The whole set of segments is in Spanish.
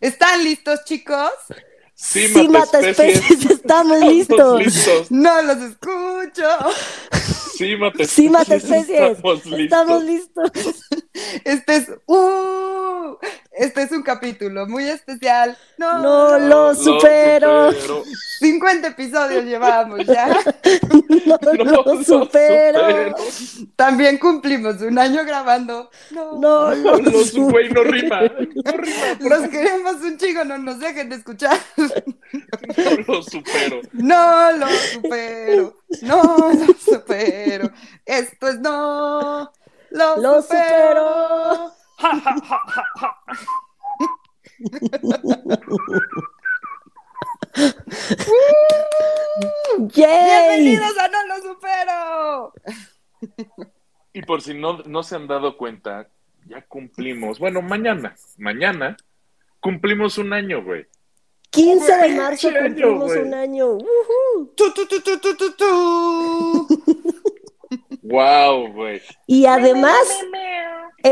¿Están listos, chicos? Sí, Sí, mata especies. especies, estamos listos. listos. No los escucho. Sí, mata Sí, mata especies, Estamos listos. estamos listos. Este es, uh, este es un capítulo muy especial. No, No lo supero. supero. 50 episodios llevamos ya. No, No lo supero. También cumplimos un año grabando. No, No No lo lo supero. güey, no rima. No rima. Los queremos un chico, no nos dejen de escuchar. No lo supero. No lo supero. No lo supero. Esto es no. Lo, Lo supero. supero. ¡Yay! Bienvenidos a No lo supero. Y por si no, no se han dado cuenta, ya cumplimos. Bueno, mañana, mañana cumplimos un año, güey. 15 de marzo cumplimos güey. un año. Tu, tu, tu, tu, tu. Wow, güey. Y además,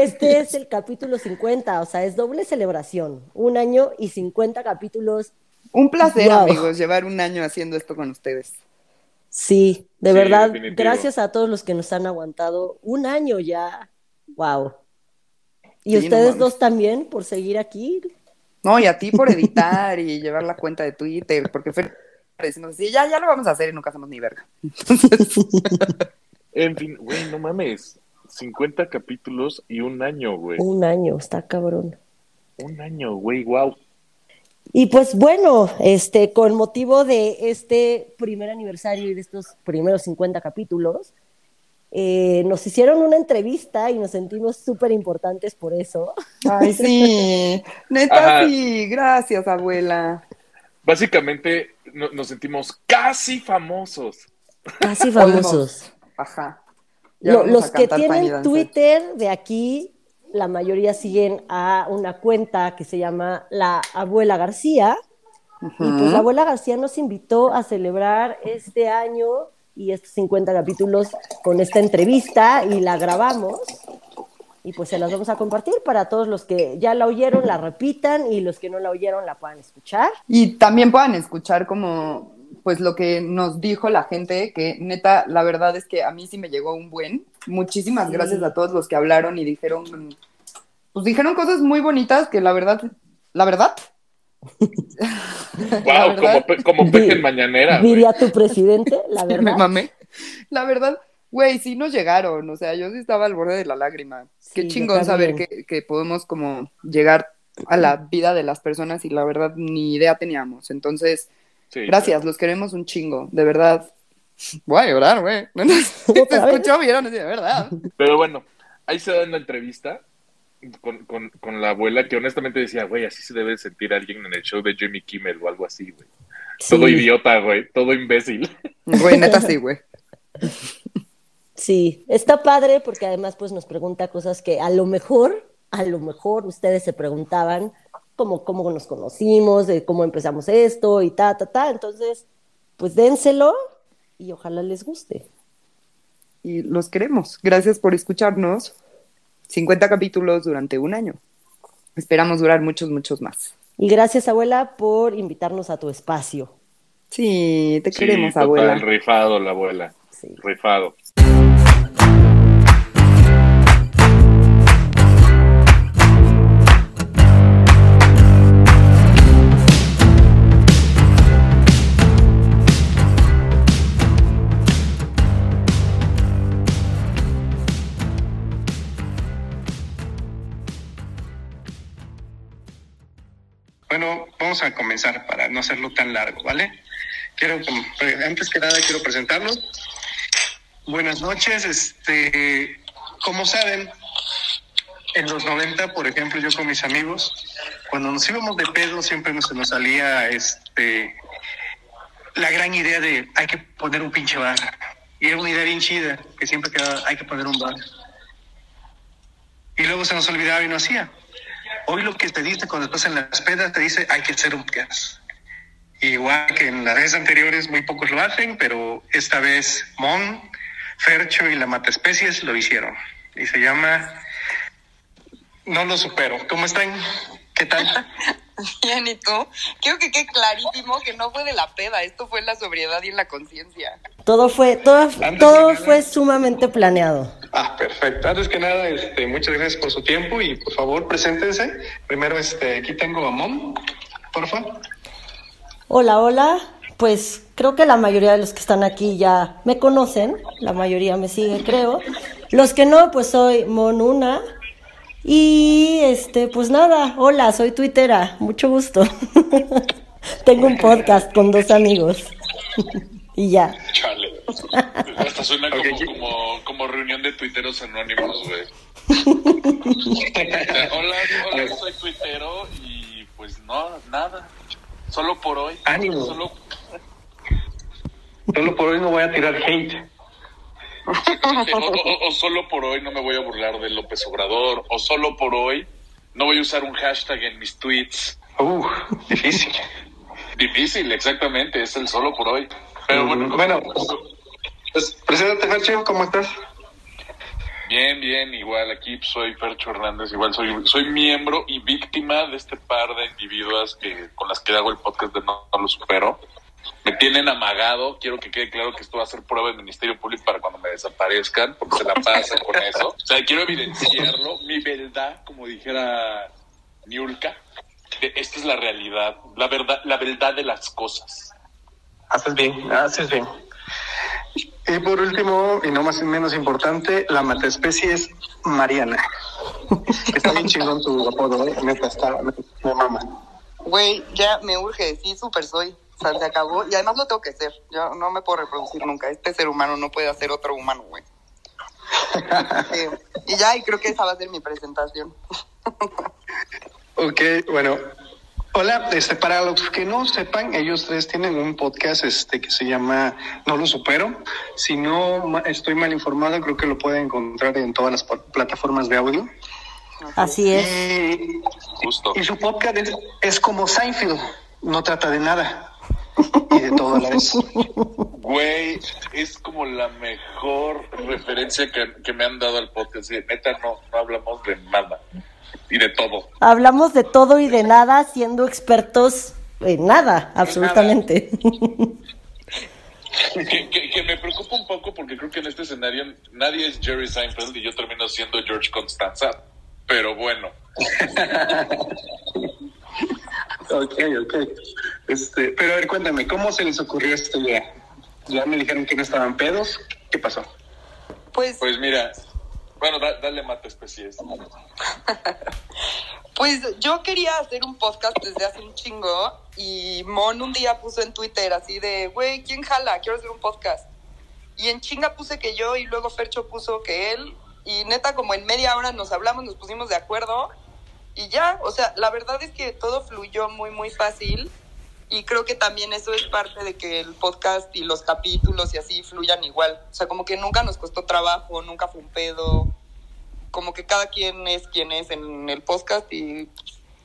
este es el capítulo 50, o sea, es doble celebración. Un año y 50 capítulos. Un placer, Wow. amigos, llevar un año haciendo esto con ustedes. Sí, de Sí, verdad, definitivo. gracias a todos los que nos han aguantado un año ya. Wow. Y Sí, ustedes dos también por seguir aquí. No, y a ti por editar y llevar la cuenta de Twitter, porque Fer decimos así, ya, ya lo vamos a hacer y nunca hacemos ni verga. Entonces, En fin, güey, no mames. 50 capítulos y un año, güey. Un año, está cabrón. Un año, güey, wow. Y pues bueno, este, con motivo de este primer aniversario y de estos primeros 50 capítulos, eh, nos hicieron una entrevista y nos sentimos súper importantes por eso. ay, sí, neta, Ajá. sí, gracias, abuela. Básicamente no- nos sentimos casi famosos. Casi famosos. Ajá. Lo- los que tienen. Twitter de aquí, la mayoría siguen a una cuenta que se llama La Abuela García. Y pues la Abuela García nos invitó a celebrar este año y estos 50 capítulos con esta entrevista y la grabamos. Y pues se las vamos a compartir para todos los que ya la oyeron, la repitan y los que no la oyeron la puedan escuchar. Y también puedan escuchar como, pues lo que nos dijo la gente, que neta, la verdad es que a mí sí me llegó un buen. Muchísimas Sí. gracias a todos los que hablaron y dijeron, pues dijeron cosas muy bonitas que la verdad, la verdad. La Wow, verdad, como, como peje en mañanera. Diría tu presidente, la me verdad. mamé. La verdad, güey, sí nos llegaron, o sea, yo sí estaba al borde de la lágrima. Qué Sí, yo chingón saber que, que podemos como llegar a la vida de las personas y la verdad ni idea teníamos. Entonces, Sí, gracias, los queremos un chingo, de verdad. Voy a llorar, güey. Se ¿Otra vez? escuchó, vieron, de verdad. Pero bueno, ahí se da una entrevista con, con, con la abuela que honestamente decía, güey, así se debe sentir alguien en el show de Jimmy Kimmel o algo así, güey. Todo idiota, güey, todo imbécil. Güey, neta sí, güey. Sí, está padre porque además pues nos pregunta cosas que a lo mejor, a lo mejor ustedes se preguntaban como cómo nos conocimos, de cómo empezamos esto y ta, ta, ta. Entonces, pues dénselo y ojalá les guste. Y los queremos. Gracias por escucharnos. 50 capítulos durante un año. Esperamos durar muchos, muchos más. Y gracias, abuela, por invitarnos a tu espacio. Sí, te Sí, queremos, total, abuela. rifado la abuela, Sí. rifado. Bueno, vamos a comenzar para no hacerlo tan largo, ¿vale? Quiero, pre- antes que nada, quiero presentarlos. Buenas noches, este, como saben, en los 90, por ejemplo, yo con mis amigos, cuando nos íbamos de pedo, siempre nos, nos salía, este, la gran idea de hay que poner un pinche bar. Y era una idea bien chida, que siempre quedaba, hay que poner un bar. Y luego se nos olvidaba y no hacía. Hoy lo que te dice cuando estás en las pedas, te dice hay que hacer un podcast. Igual que en las veces anteriores, muy pocos lo hacen, pero esta vez Mon, Fercho y la Mata Especies lo hicieron. Y se llama No lo supero. ¿Cómo están? ¿Qué tal? Bien, ¿y tú? Quiero que quede clarísimo que no fue de la peda, esto fue en la sobriedad y en la conciencia. Todo fue, todo, Antes todo fue sumamente planeado. Ah, perfecto. Antes que nada, este, muchas gracias por su tiempo y por favor, preséntense. Primero, este, aquí tengo a Mom, por favor. Hola, hola. Pues creo que la mayoría de los que están aquí ya me conocen, la mayoría me sigue, creo. Los que no, pues soy Monuna. Y este, pues nada, hola, soy tuitera, mucho gusto. Tengo un podcast con dos amigos. y ya. Chale. Hasta suena como, Ok, ¿qué- como, como reunión de tuiteros anónimos, güey. hola, hola, soy tuitero y pues no, nada. Solo por hoy. Ánimo. Solo, Solo por hoy no voy a tirar hate. o, o- o solo por hoy no me voy a burlar de López Obrador. O solo por hoy no voy a usar un hashtag en mis tweets. Uh, difícil. Difícil, exactamente. Es el solo por hoy. Pero bueno, bueno, pues, preséntate, Fercho, ¿cómo estás? Bien, bien, igual aquí soy Fercho Hernández, igual soy, soy miembro y víctima de este par de individuas que con las que hago el podcast de No, No Lo Supero. Me tienen amagado, quiero que quede claro que esto va a ser prueba del Ministerio Público para cuando me desaparezcan, porque se la pasan con eso. O sea, quiero evidenciarlo, mi verdad, como dijera Niulka, de esta es la realidad, la verdad, la verdad de las cosas. Haces bien, haces bien. Y por último, y no más menos importante, la mataespecie es Mariana. Está bien chingón tu apodo, ¿eh? Neta, está, me, me mama. Güey, ya me urge, sí, súper soy. O sea, se acabó. Y además lo tengo que ser. Yo no me puedo reproducir nunca. Este ser humano no puede hacer otro humano, güey. Sí. Y ya, y creo que esa va a ser mi presentación. Ok, bueno. Hola, este, para los que no sepan, ellos tres tienen un podcast este, que se llama No lo supero. Si no estoy mal informado, creo que lo pueden encontrar en todas las plataformas de audio. Así es. Y, Justo. y su podcast es, es como Seinfeld, no trata de nada y de todo a la vez. Güey, es como la mejor referencia que, que me han dado al podcast. Sí, neta, no, no hablamos de nada y de todo. Hablamos de todo y de nada, siendo expertos en nada, absolutamente. Que, que- que me preocupa un poco porque creo que en este escenario nadie es Jerry Seinfeld y yo termino siendo George Constanza. Pero bueno, Ok, ok. Este, pero a ver, cuéntame, ¿cómo se les ocurrió esta idea? Ya me dijeron que no estaban pedos. ¿Qué pasó? Pues, pues mira, bueno, da- dale mate especies. pues yo quería hacer un podcast desde hace un chingo. Y Mon un día puso en Twitter así de, güey, ¿quién jala? Quiero hacer un podcast. Y en chinga puse que yo y luego Fercho puso que él. Y neta, como en media hora nos hablamos, nos pusimos de acuerdo. Y ya, o sea, la verdad es que todo fluyó muy, muy fácil. Y creo que también eso es parte de que el podcast y los capítulos y así fluyan igual. O sea, como que nunca nos costó trabajo, nunca fue un pedo. Como que cada quien es quien es en el podcast y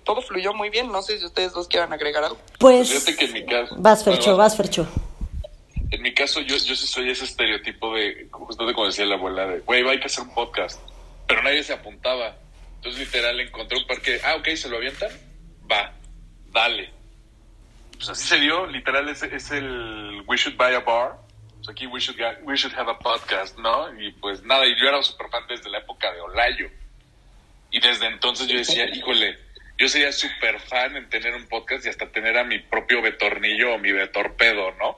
todo fluyó muy bien. No sé si ustedes dos quieran agregar algo. Pues Fíjate que en mi caso. vas, Fercho, vas, Fercho. En mi caso, yo, yo sí soy ese estereotipo de, justo de como decía la abuela, de, güey, hay que hacer un podcast. Pero nadie se apuntaba. Entonces, literal, encontré un parque. Ah, ok, ¿se lo avientan? Va, dale. Pues así se dio, literal, es, es el We Should Buy a Bar. Pues aquí we should, we should Have a Podcast, ¿no? Y pues nada, y yo era súper fan desde la época de Olayo. Y desde entonces yo decía, híjole, yo sería súper fan en tener un podcast y hasta tener a mi propio Betornillo o mi Betorpedo, ¿no?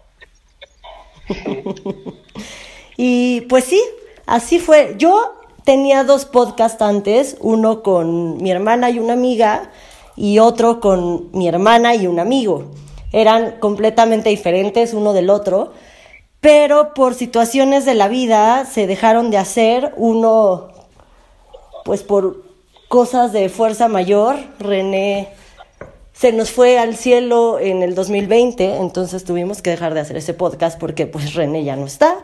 Y pues sí, así fue. Yo tenía dos podcasts antes, uno con mi hermana y una amiga y otro con mi hermana y un amigo. Eran completamente diferentes uno del otro, pero por situaciones de la vida se dejaron de hacer. Uno, pues por cosas de fuerza mayor, René se nos fue al cielo en el 2020, entonces tuvimos que dejar de hacer ese podcast porque pues René ya no está.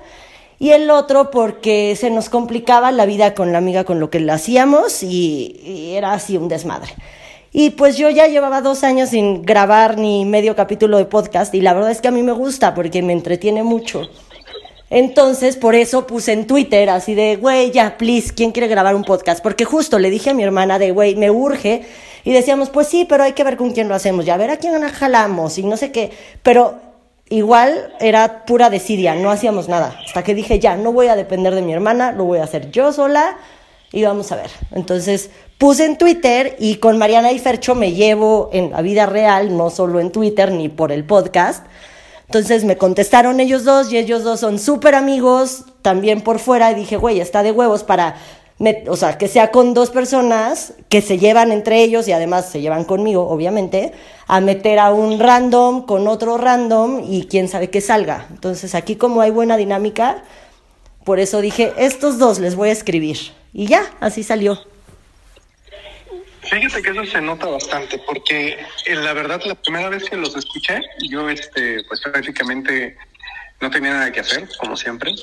Y el otro porque se nos complicaba la vida con la amiga con lo que lo hacíamos y era así un desmadre. Y pues yo ya llevaba dos años sin grabar ni medio capítulo de podcast y la verdad es que a mí me gusta porque me entretiene mucho. Entonces, por eso puse en Twitter así de, güey, ya, please, ¿quién quiere grabar un podcast? Porque justo le dije a mi hermana de, güey, me urge Y decíamos, pues sí, pero hay que ver con quién lo hacemos, ya ver a quién jalamos y no sé qué. Pero igual era pura desidia, no hacíamos nada. Hasta que dije, ya, no voy a depender de mi hermana, lo voy a hacer yo sola y vamos a ver. Entonces puse en Twitter y con Mariana y Fercho me llevo en la vida real, no solo en Twitter ni por el podcast. Entonces me contestaron ellos dos y ellos dos son súper amigos, también por fuera, y dije, güey, está de huevos para, o sea, que sea con dos personas que se llevan entre ellos y además se llevan conmigo, obviamente, a meter a un random con otro random y quién sabe qué salga. Entonces aquí como hay buena dinámica, por eso dije, estos dos les voy a escribir. Y ya, así salió. Fíjate que eso se nota bastante, porque eh, la verdad la primera vez que los escuché, yo este, pues prácticamente no tenía nada que hacer, como siempre.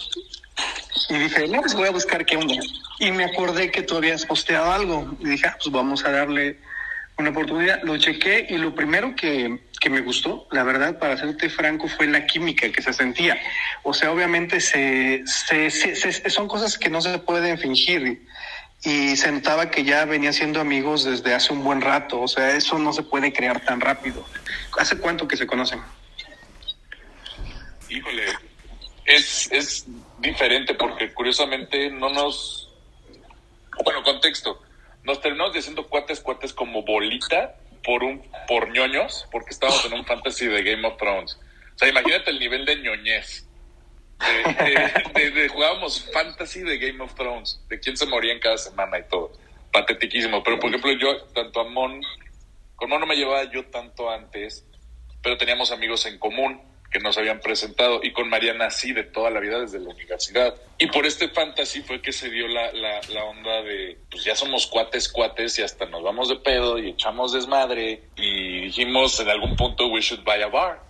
Y dije, no, pues voy a buscar qué onda. Y me acordé que tú habías posteado algo. Y dije, ah, pues vamos a darle una oportunidad. Lo chequé y lo primero que, que me gustó, la verdad, para serte franco, fue la química que se sentía. O sea, obviamente se, se, se son cosas que no se pueden fingir y se notaba que ya venían siendo amigos desde hace un buen rato, o sea, eso no se puede crear tan rápido. ¿Hace cuánto que se conocen? Híjole, es, es diferente porque curiosamente no nos... Bueno, contexto, nos terminamos diciendo cuates, cuates como bolita por un por ñoños, porque estábamos en un fantasy de Game of Thrones. O sea, imagínate el nivel de ñoñez de, jugábamos fantasy de Game of Thrones, de quién se moría en cada semana y todo. Patetiquísimo. Pero por ejemplo, yo, tanto a Mon, con Mon no me llevaba yo tanto antes, pero teníamos amigos en común que nos habían presentado y con Mariana sí de toda la vida desde la universidad. Y por este fantasy fue que se dio la, la, la onda de, pues ya somos cuates, cuates y hasta nos vamos de pedo y echamos desmadre y dijimos en algún punto we should buy a bar.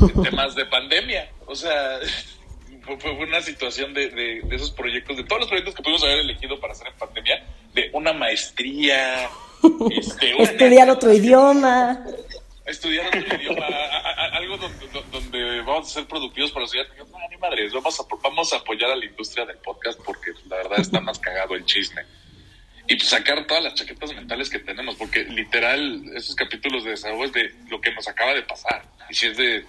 En temas de pandemia. O sea, fue, una situación de, de, esos proyectos, de todos los proyectos que pudimos haber elegido para hacer en pandemia, de una maestría, este, estudiar otro idioma. Estudiar otro idioma, algo donde, donde, vamos a ser productivos para sociedad. No, ni madres, vamos a, vamos a apoyar a la industria del podcast porque la verdad está más cagado el chisme y pues sacar todas las chaquetas mentales que tenemos, porque literal, esos capítulos de desahogo es de lo que nos acaba de pasar. Y si es de,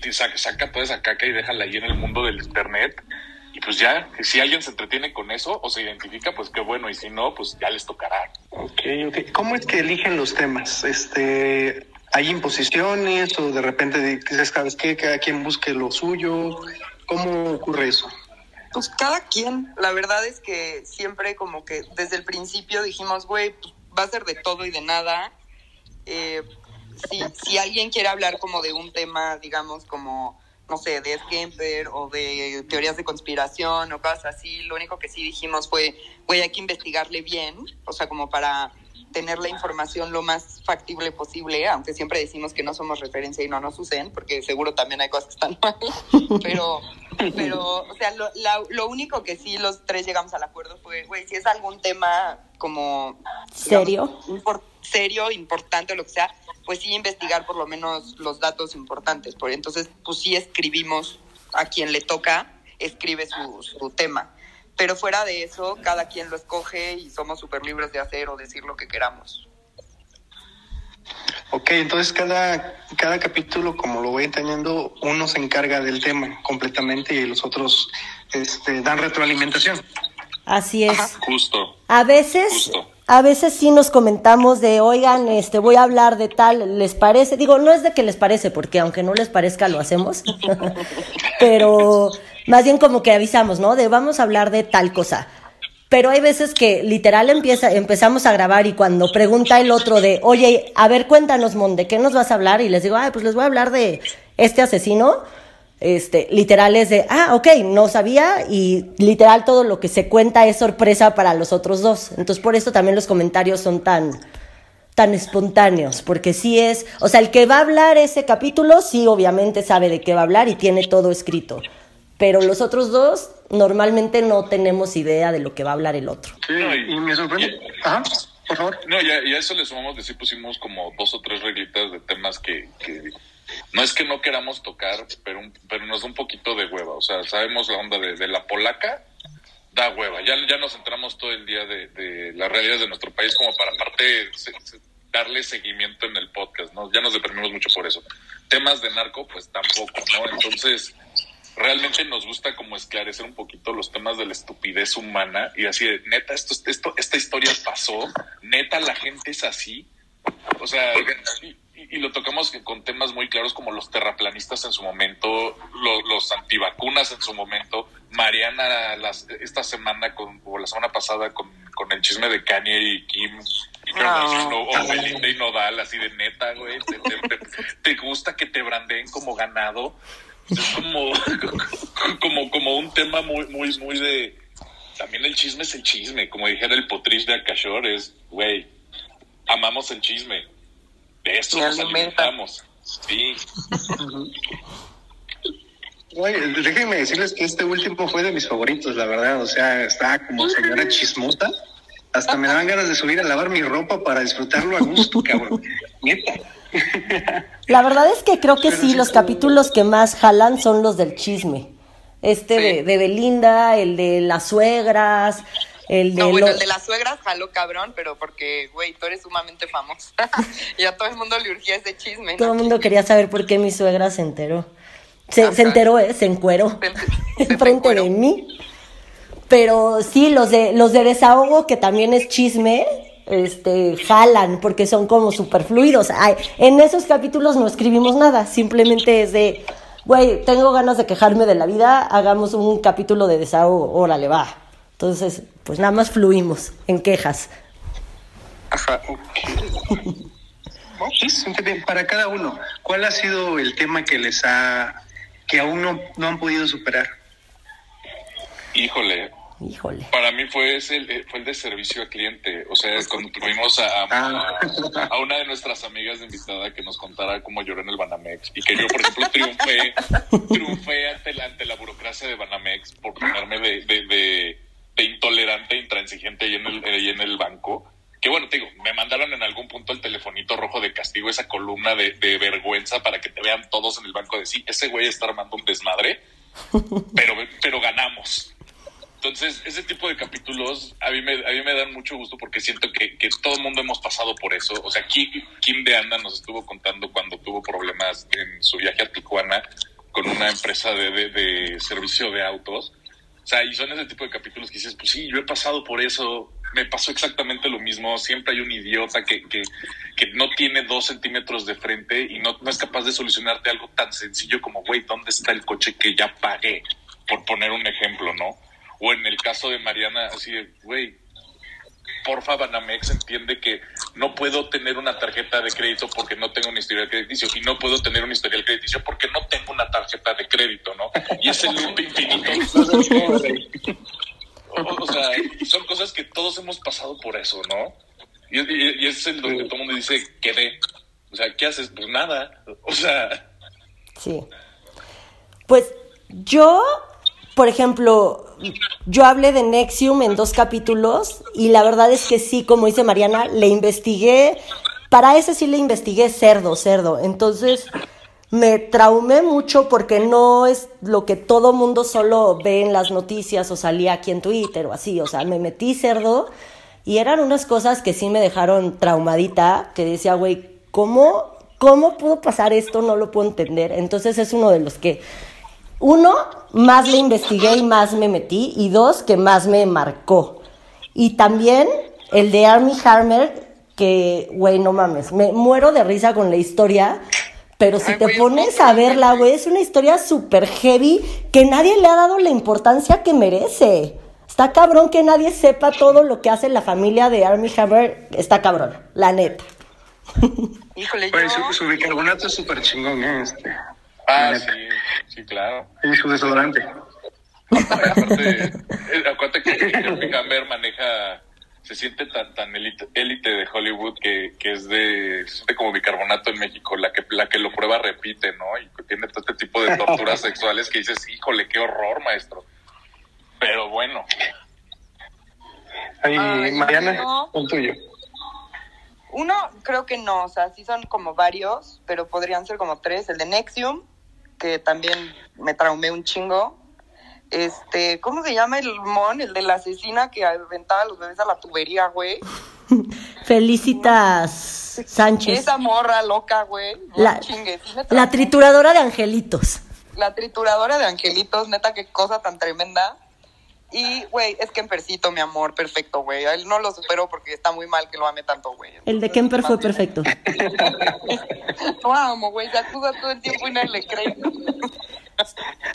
pues, saca, saca, toda esa caca y déjala ahí en el mundo del internet. Y pues ya, si alguien se entretiene con eso o se identifica, pues qué bueno. Y si no, pues ya les tocará. Ok, ok. ¿Cómo es que eligen los temas? Este, ¿Hay imposiciones o de repente sabes qué? Cada quien busque lo suyo. ¿Cómo ocurre eso? Pues cada quien, la verdad es que siempre como que desde el principio dijimos, güey, pues, va a ser de todo y de nada. Eh, si, si alguien quiere hablar como de un tema, digamos, como, no sé, de Kemper o de teorías de conspiración o cosas así, lo único que sí dijimos fue, güey, hay que investigarle bien, o sea, como para tener la información lo más factible posible, aunque siempre decimos que no somos referencia y no nos usen, porque seguro también hay cosas que están mal, pero, pero o sea, lo, lo único que sí los tres llegamos al acuerdo fue, güey, si es algún tema como... ¿Serio? serio, importante o lo que sea, pues sí investigar por lo menos los datos importantes. Por entonces, pues sí escribimos a quien le toca, escribe su, su tema pero fuera de eso, cada quien lo escoge y somos súper libres de hacer o decir lo que queramos. Ok, entonces cada, cada capítulo, como lo voy entendiendo, uno se encarga del tema completamente y los otros este, dan retroalimentación. Así es. justo. A veces, a veces sí nos comentamos de, oigan, este, voy a hablar de tal, ¿les parece? Digo, no es de que les parece, porque aunque no les parezca, lo hacemos. Pero más bien como que avisamos, ¿no? De vamos a hablar de tal cosa. Pero hay veces que literal empieza, empezamos a grabar y cuando pregunta el otro de, oye, a ver, cuéntanos, Mon, ¿de qué nos vas a hablar? Y les digo, ay, pues les voy a hablar de este asesino. Este, literal es de, ah, ok, no sabía y literal todo lo que se cuenta es sorpresa para los otros dos. Entonces por eso también los comentarios son tan, tan espontáneos, porque sí es, o sea, el que va a hablar ese capítulo, sí, obviamente sabe de qué va a hablar y tiene todo escrito pero los otros dos normalmente no tenemos idea de lo que va a hablar el otro. Sí, y, me sorprende. Ajá, por favor. No, y a, eso le sumamos, decir, pusimos como dos o tres reglitas de temas que, que no es que no queramos tocar, pero, pero nos da un poquito de hueva. O sea, sabemos la onda de, la polaca, da hueva. Ya, ya nos centramos todo el día de, de las realidades de nuestro país como para aparte darle seguimiento en el podcast, ¿no? Ya nos deprimimos mucho por eso. Temas de narco, pues tampoco, ¿no? Entonces, realmente nos gusta como esclarecer un poquito los temas de la estupidez humana y así de, neta, esto, esto, esta historia pasó, neta, la gente es así. O sea, y, y lo tocamos con temas muy claros como los terraplanistas en su momento, los, los antivacunas en su momento, Mariana las, esta semana con, o la semana pasada con, con el chisme de Kanye y Kim No. o Belinda y Nodal, así de neta, güey, te, te- te- te gusta que te brandeen como ganado, es como, como, como un tema muy, muy, muy de, también el chisme es el chisme, como dijera el potriz de Akashor, es, güey, amamos el chisme, de esto Me nos alimenta. alimentamos, sí, Oye, déjenme decirles que este último fue de mis favoritos, la verdad. O sea, estaba como señora chismosa. Hasta me daban ganas de subir a lavar mi ropa para disfrutarlo a gusto, cabrón. Neta. La verdad es que creo que sí, los capítulos que más jalan son los del chisme. Este Sí. de, de Belinda, el de las suegras, el de... No, bueno, lo- el de las suegras jaló cabrón, pero porque, güey, tú eres sumamente famosa. y a todo el mundo le urgía ese chisme. Todo el mundo quería saber por qué mi suegra se enteró. Se, Ajá. se enteró, ¿eh? Se encueró. Enfrente de mí. Pero sí, los de, los de desahogo, que también es chisme, este, jalan, porque son como superfluidos. Ay, en esos capítulos no escribimos nada, simplemente es de, güey, tengo ganas de quejarme de la vida, hagamos un capítulo de desahogo, órale, va. Entonces, pues nada más fluimos en quejas. Ajá. Sí, para cada uno, ¿cuál ha sido el tema que les ha, que aún no, no han podido superar? híjole, Híjole. Para mí fue ese, el- fue el de servicio al cliente. O sea, cuando tuvimos a, a, Ah. a una de nuestras amigas de invitada que nos contara cómo lloró en el Banamex y que yo, por ejemplo, triunfé, triunfé ante la, ante la burocracia de Banamex por ponerme de, de, de, de intolerante e intransigente ahí en, el, ahí en el banco. Que bueno, te digo, me mandaron en algún punto el telefonito rojo de castigo, esa columna de, de vergüenza para que te vean todos en el banco de sí, ese güey está armando un desmadre, pero, pero ganamos. Entonces, ese tipo de capítulos a mí me, a mí me dan mucho gusto porque siento que, todo el mundo hemos pasado por eso. O sea, Kim, Kim de Anda nos estuvo contando cuando tuvo problemas en su viaje a Tijuana con una empresa de, de, servicio de autos. O sea, y son ese tipo de capítulos que dices, pues sí, yo he pasado por eso, me pasó exactamente lo mismo. Siempre hay un idiota que, no tiene dos centímetros de frente y no es capaz de solucionarte algo tan sencillo como, güey, ¿dónde está el coche que ya pagué? Por poner un ejemplo, ¿no? O en el caso de Mariana, así de, güey, porfa, Banamex entiende que no puedo tener una tarjeta de crédito porque no tengo un historial crediticio y no puedo tener un historial crediticio porque no tengo una tarjeta de crédito, ¿no? Y es el loop infinito. O, sea, son cosas que todos hemos pasado por eso, ¿no? Y, y- y es el donde todo el mundo dice, quedé. O sea, ¿qué haces? Pues nada. O sea, Sí. Pues yo, por ejemplo, yo hablé de Nexium en dos capítulos y la verdad es que sí, como dice Mariana, le investigué, para ese sí le investigué cerdo, cerdo. Entonces me traumé mucho porque no es lo que todo mundo solo ve en las noticias o salía aquí en Twitter o así. O sea, me metí cerdo y eran unas cosas que sí me dejaron traumadita, que decía, güey, ¿cómo, ¿cómo pudo pasar esto? No lo puedo entender. Entonces es uno de los que, uno, más le investigué y más me metí, y dos, que más me marcó. Y también el de Army Hammer, que, güey, no mames, me muero de risa con la historia. Pero si Ay, te pones a verla, güey. es una historia súper heavy que nadie le ha dado la importancia que merece. Está cabrón que nadie sepa todo lo que hace la familia de Army Hammer. Está cabrón, la neta. Híjole, Oye, yo... su, su bicarbonato es súper chingón, ¿eh? Este, ah, sí, sí, claro. Y su desodorante. Aparte, eh, acuérdate que Jeremy Hammer maneja, se siente tan, tan élite élite de Hollywood que, que es de, se siente como bicarbonato en México, la que, la que lo prueba repite, ¿no? Y que tiene todo este tipo de torturas sexuales que dices, híjole, qué horror, maestro. Pero bueno, Ay, Ay, Mariana, no. el tuyo. Uno, creo que no, o sea, sí son como varios, pero podrían ser como tres. El de Nexium, que también me traumé un chingo. Este, ¿cómo se llama el mon? El de la asesina que aventaba a los bebés a la tubería, güey. Felicitas Sánchez. Esa morra loca, güey. no La, chingues, la trituradora de angelitos. La trituradora de angelitos, neta, qué cosa tan tremenda. Y, güey, es Kempercito, mi amor, perfecto, güey. A él no lo supero porque está muy mal que lo ame tanto, güey. El de Kemper fue perfecto. Lo amo, güey, se acusa todo el tiempo y nadie le cree.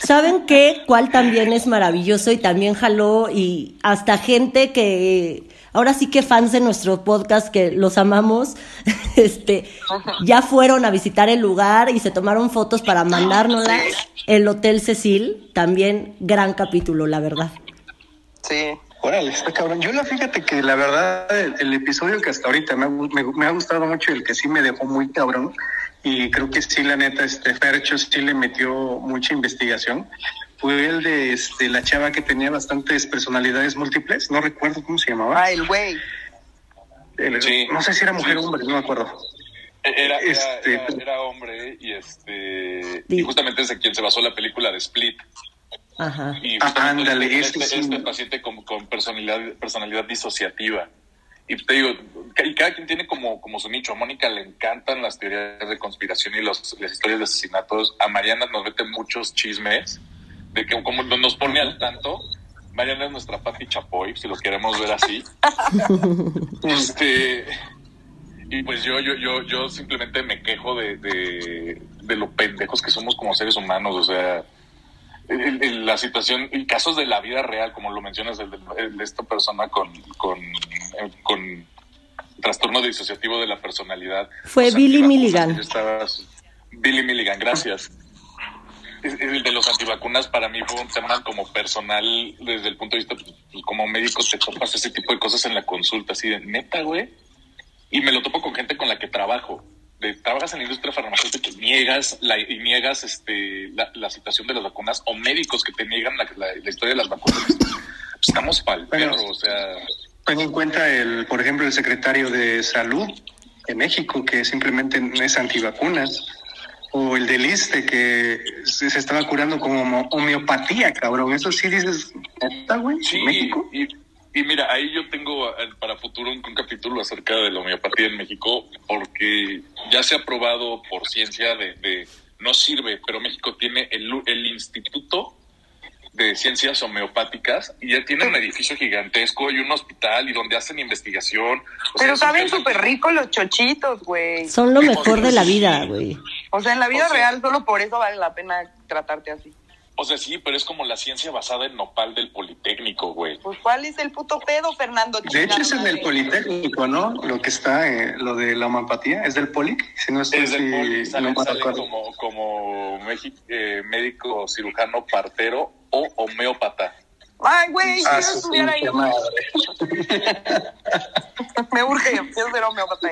¿Saben qué? ¿Cuál también es maravilloso y también jaló y hasta gente que ahora sí que fans de nuestro podcast que los amamos, este, ya fueron a visitar el lugar y se tomaron fotos para mandárnoslas. El Hotel Cecil, también gran capítulo, la verdad. Sí. Órale, está cabrón. Yo la fíjate que la verdad, el, el episodio que hasta ahorita me me, me ha gustado mucho, el que sí me dejó muy cabrón, y creo que sí, la neta, este Fercho sí le metió mucha investigación, fue el de este, la chava que tenía bastantes personalidades múltiples, no recuerdo cómo se llamaba. Ah, el güey. El- Sí. No sé si era mujer o Sí. hombre, no me acuerdo. Era, era, Este- era- era hombre y este Sí. y justamente es de quien se basó la película de Split. Ajá. Y Ah, justamente ándale, este, ese sí. este paciente con, con personalidad, personalidad disociativa. Y te digo, y cada quien tiene como, como su nicho. A Mónica le encantan las teorías de conspiración y los, las historias de asesinatos. A Mariana nos mete muchos chismes de que como nos pone al tanto. Mariana es nuestra Patti Chapoy, si lo queremos ver así. este y pues yo yo yo yo simplemente me quejo de, de, de lo pendejos que somos como seres humanos o sea el- el- la situación y casos de la vida real como lo mencionas el de, esta persona con con eh, con trastorno disociativo de la personalidad Fue Billy Milligan. Billy Milligan gracias el de los antivacunas para mí fue un tema como personal desde el punto de vista pues, como médico te topas ese tipo de cosas en la consulta así de neta güey y me lo topo con gente con la que trabajo. De, trabajas en la industria farmacéutica y niegas, la, y niegas este, la, la situación de las vacunas o médicos que te niegan la, la- la historia de las vacunas. Pues estamos pa'l Bueno. o sea, Ten en cuenta, el, por ejemplo, el secretario de Salud de México, que simplemente es antivacunas, o el del ISTE, que se, se estaba curando con homo- homeopatía, cabrón. Eso sí dices, ¿neta, güey? sí. ¿México? Y, y mira, ahí yo tengo eh, para futuro un, un capítulo acerca de la homeopatía en México, porque ya se ha probado por ciencia de, de no sirve, pero México tiene el, el instituto de ciencias homeopáticas y ya tiene un edificio gigantesco y un hospital y donde hacen investigación. O Pero saben súper ricos los chochitos, güey. Son lo mejor de la vida, güey. O sea, en la vida O sea- real solo por eso vale la pena tratarte así. O sea, sí, pero es como la ciencia basada en nopal del Politécnico, güey. Pues, ¿cuál es el puto pedo, Fernando? De hecho, es en el. Politécnico, ¿no? Lo que está, eh, lo de la homeopatía, es del Poli. Si no estoy, Es del si- Poli, sale, no me sale como, como México, eh, médico cirujano partero o homeópata. Ay, güey, Ah, quiero su estudiar ahí. Me urge, quiero ser homeopata.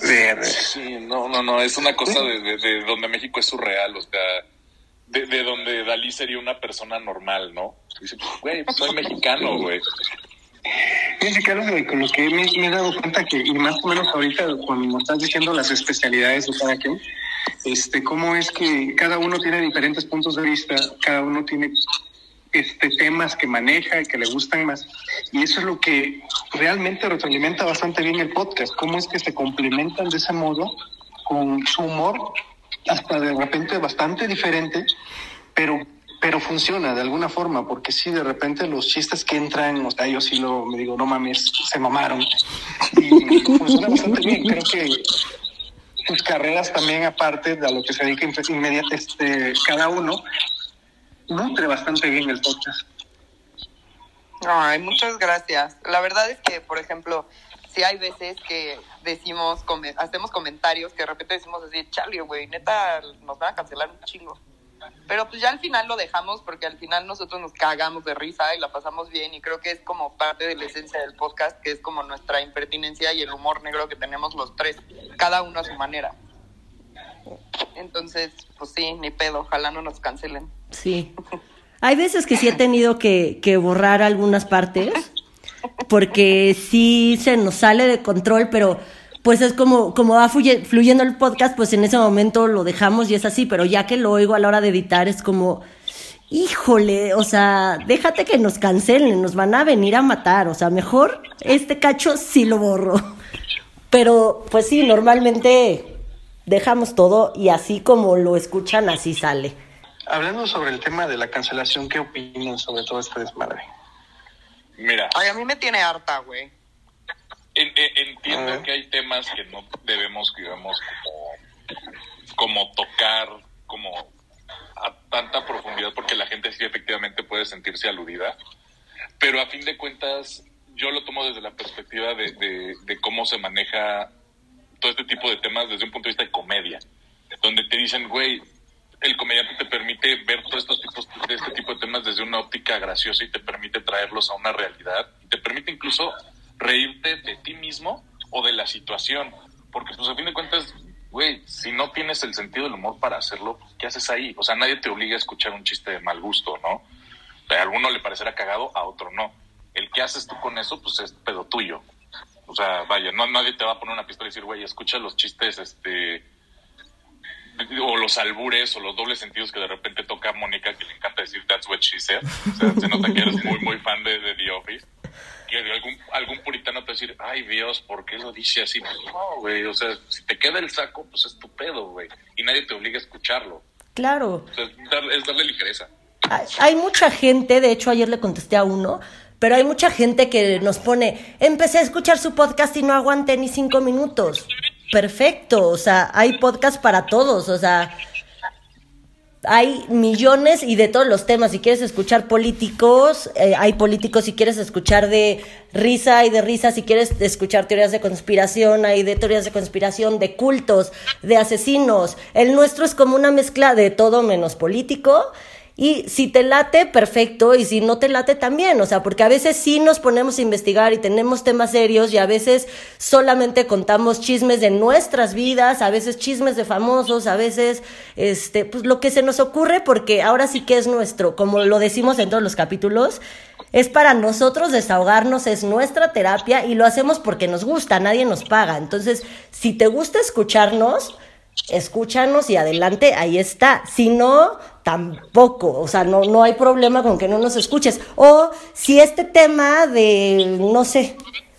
Verga. Sí, no, no, no, es una cosa de, de- de donde México es surreal, o sea, de, de donde Dalí sería una persona normal, ¿no? Dice, güey, pues, soy mexicano, güey. Fíjense, Carlos, güey, con lo que me, me he dado cuenta que, y más o menos ahorita cuando me estás diciendo las especialidades de cada quien, este, cómo es que cada uno tiene diferentes puntos de vista, cada uno tiene este, temas que maneja y que le gustan más. Y eso es lo que realmente retroalimenta bastante bien el podcast, cómo es que se complementan de ese modo con su humor, hasta de repente bastante diferente, pero pero funciona de alguna forma, porque sí, de repente los chistes que entran, o sea, yo sí lo, me digo, no mames, se mamaron. Y funciona bastante bien. Creo que sus carreras también, aparte de lo que se dedica inmediatamente este, cada uno, nutre bastante bien el podcast. Ay, muchas gracias. La verdad es que, por ejemplo, sí hay veces que decimos, hacemos comentarios que de repente decimos así, chale, güey, neta, nos van a cancelar un chingo. Pero pues ya al final lo dejamos porque al final nosotros nos cagamos de risa y la pasamos bien y creo que es como parte de la esencia del podcast, que es como nuestra impertinencia y el humor negro que tenemos los tres, cada uno a su manera. Entonces, pues sí, ni pedo, ojalá no nos cancelen. Sí. Hay veces que sí he tenido que, que borrar algunas partes porque sí se nos sale de control, pero pues es como, como va fluye- fluyendo el podcast, pues en ese momento lo dejamos y es así, pero ya que lo oigo a la hora de editar es como, híjole, o sea, déjate que nos cancelen, nos van a venir a matar, o sea, mejor este cacho sí lo borro. Pero, pues sí, normalmente dejamos todo y así como lo escuchan, así sale. Hablando sobre el tema de la cancelación, ¿qué opinan sobre todo este desmadre? Mira, Ay, a mí me tiene harta, güey. en- en- entiendo Ajá. que hay temas que no debemos, digamos, como, como tocar, como a tanta profundidad, porque la gente sí efectivamente puede sentirse aludida. Pero a fin de cuentas, yo lo tomo desde la perspectiva de, de- de cómo se maneja todo este tipo de temas desde un punto de vista de comedia, donde te dicen, güey, el comediante te permite ver todos estos tipos de este tipo de temas desde una óptica graciosa y te permite traerlos a una realidad, y te permite incluso reírte de ti mismo o de la situación, porque pues a fin de cuentas, güey, si no tienes el sentido del humor para hacerlo, pues, ¿qué haces ahí? O sea, nadie te obliga a escuchar un chiste de mal gusto, ¿no? A alguno le parecerá cagado, a otro no. El que haces tú con eso, pues es pedo tuyo. O sea, vaya, no nadie te va a poner una pistola y decir, güey, escucha los chistes, este, o los albures o los dobles sentidos que de repente toca Mónica, que le encanta decir that's what she said. O sea, se nota que eres muy, muy fan de, de The Office. Que algún, algún puritano te va a decir, ay Dios, ¿por qué lo dice así? Pues no, güey, o sea, si te queda el saco, pues es tu pedo, güey. Y nadie te obliga a escucharlo. Claro. O sea, es, dar- es darle ligereza. Hay- Hay mucha gente, de hecho ayer le contesté a uno, pero hay mucha gente que nos pone, empecé a escuchar su podcast y no aguanté ni cinco minutos. Perfecto, o sea, hay podcast para todos, o sea, hay millones y de todos los temas. Si quieres escuchar políticos, eh, hay políticos. Si quieres escuchar de risa y de risa, si quieres escuchar teorías de conspiración, hay de teorías de conspiración, de cultos, de asesinos. El nuestro es como una mezcla de todo menos político. Y si te late, perfecto, y si no te late también, o sea, porque a veces sí nos ponemos a investigar y tenemos temas serios y a veces solamente contamos chismes de nuestras vidas, a veces chismes de famosos, a veces, este, pues lo que se nos ocurre, porque ahora sí que es nuestro, como lo decimos en todos los capítulos, es para nosotros desahogarnos, es nuestra terapia y lo hacemos porque nos gusta, nadie nos paga. Entonces, si te gusta escucharnos, escúchanos y adelante, ahí está. Si no, tampoco, o sea, no, no hay problema con que no nos escuches. O si este tema de, no sé,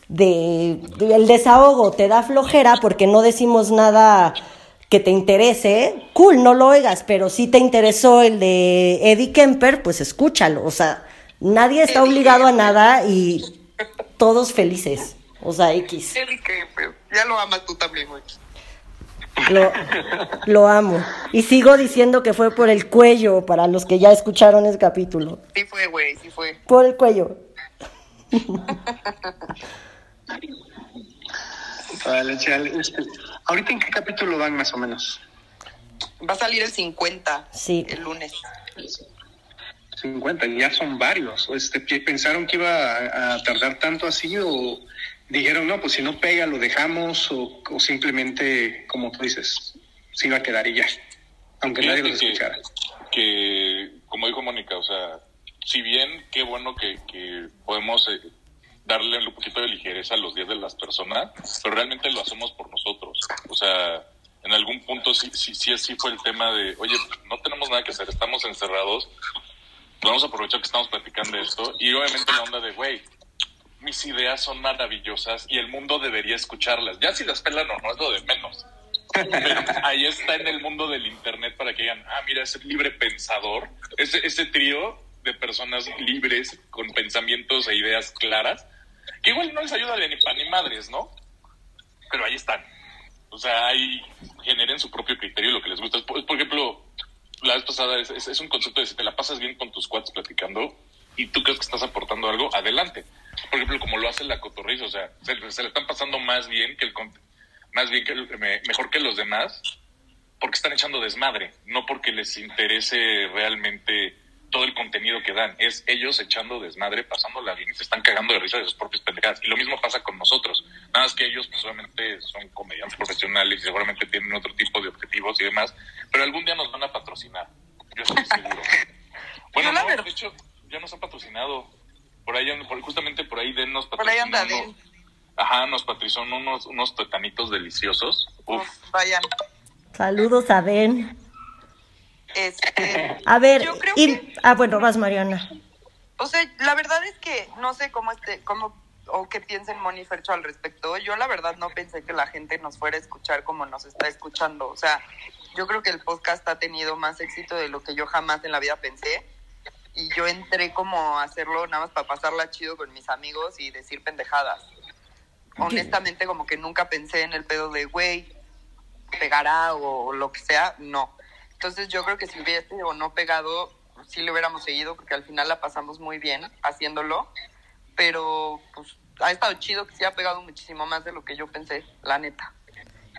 de, de el desahogo te da flojera porque no decimos nada que te interese, cool, no lo oigas, pero si te interesó el de Eddie Kemper, pues escúchalo, o sea, nadie está Eddie obligado a Kemper. nada y todos felices, o sea, X. Eric, pues, ya lo amas tú también, güey. Lo, lo amo. Y sigo diciendo que fue por el cuello, para los que ya escucharon ese capítulo. Sí fue, güey, sí fue. Por el cuello. Vale, chale, este, ¿Ahorita en qué capítulo van más o menos? Va a salir el 50 Sí. el lunes. 50, ya son varios. Este, ¿qué- ¿Pensaron que iba a, a tardar tanto así o dijeron, no, pues si no pega lo dejamos o, o simplemente, como tú dices, se iba a quedar y ya, aunque nadie que, escuchara? que, como dijo Mónica, o sea, si bien qué bueno que, que podemos eh, darle un poquito de ligereza a los días de las personas, pero realmente lo hacemos por nosotros. O sea, en algún punto sí, sí, sí, sí fue el tema de, oye, no tenemos nada que hacer, estamos encerrados, vamos a aprovechar que estamos platicando de esto, y obviamente la onda de, güey, mis ideas son maravillosas y el mundo debería escucharlas. Ya si las pelan o no, es lo de menos. Pero ahí está en el mundo del internet para que digan, ah, mira, ese libre pensador, ese, ese trío de personas libres con pensamientos e ideas claras, que igual no les ayuda de ni pan ni madres, ¿no? Pero ahí están. O sea, ahí generen su propio criterio y lo que les gusta. Por, por ejemplo, la vez pasada es, es- es un concepto de si te la pasas bien con tus cuates platicando y tú crees que estás aportando algo, adelante. Por ejemplo, como lo hace la cotorriza, o sea, se, se le están pasando más bien que el con- más bien que el- me- mejor que los demás porque están echando desmadre, no porque les interese realmente todo el contenido que dan, es ellos echando desmadre, pasándola bien y se están cagando de risa de sus propias pendejadas. Y lo mismo pasa con nosotros, nada más que ellos pues obviamente son comediantes profesionales y seguramente tienen otro tipo de objetivos y demás, pero algún día nos van a patrocinar, yo estoy seguro. Bueno, no, de hecho, ya nos han patrocinado. Por ahí, por- justamente por ahí Den nos Por ahí patrocinó. anda Den. Ajá, nos patrocinó unos, unos tuetanitos deliciosos. Uf, Uf, vayan. Saludos a Ben. Este, A ver, Yo creo y- que- ah, bueno, vas, Mariana. O sea, la verdad es que no sé cómo este, cómo o qué piensen Moni Fercho al respecto. Yo la verdad no pensé que la gente nos fuera a escuchar como nos está escuchando. O sea, yo creo que el podcast ha tenido más éxito de lo que yo jamás en la vida pensé. Y yo entré como a hacerlo nada más para pasarla chido con mis amigos y decir pendejadas. Honestamente, como que nunca pensé en el pedo de, güey, pegará o, lo que sea, no. Entonces yo creo que si hubiese o no pegado, sí le hubiéramos seguido porque al final la pasamos muy bien haciéndolo, pero pues ha estado chido que sí ha pegado muchísimo más de lo que yo pensé, la neta.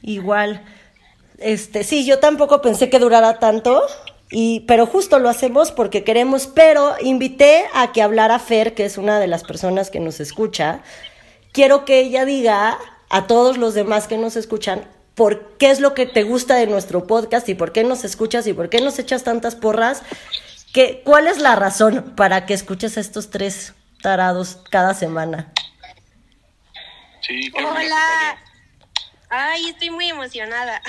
Igual. Este, sí, yo tampoco pensé que durara tanto, y, pero justo lo hacemos porque queremos, pero invité a que hablara Fer, que es una de las personas que nos escucha. Quiero que ella diga a todos los demás que nos escuchan por qué es lo que te gusta de nuestro podcast y por qué nos escuchas y por qué nos echas tantas porras. Que, ¿Cuál es la razón para que escuches a estos tres tarados cada semana? Sí, Hola. Ay, estoy muy emocionada.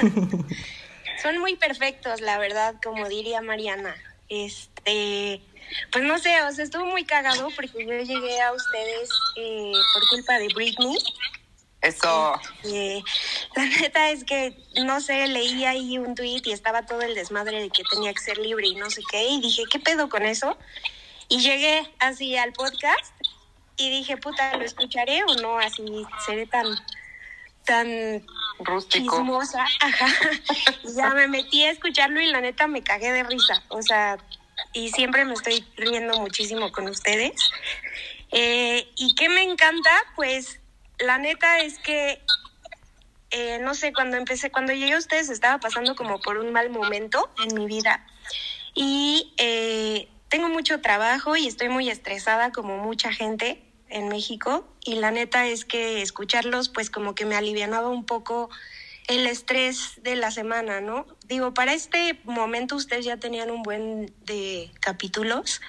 Son muy perfectos, la verdad, como diría Mariana. Este, pues no sé, o sea, estuvo muy cagado porque yo llegué a ustedes eh, por culpa de Britney. Eso. Eh, la neta es que, no sé, leí ahí un tweet y estaba todo el desmadre de que tenía que ser libre y no sé qué, y dije, ¿qué pedo con eso? Y llegué así al podcast y dije, puta, ¿lo escucharé o no? Así seré tan, tan Rústico. chismosa. Ajá. Ya me metí a escucharlo y la neta me cagué de risa. O sea, y siempre me estoy riendo muchísimo con ustedes. Eh, ¿Y qué me encanta? Pues la neta es que, eh, no sé, cuando empecé, cuando llegué a ustedes estaba pasando como por un mal momento en mi vida. Y eh, tengo mucho trabajo y estoy muy estresada como mucha gente en México. Y la neta es que escucharlos pues como que me alivianaba un poco el estrés de la semana, ¿no? Digo, para este momento ustedes ya tenían un buen de capítulos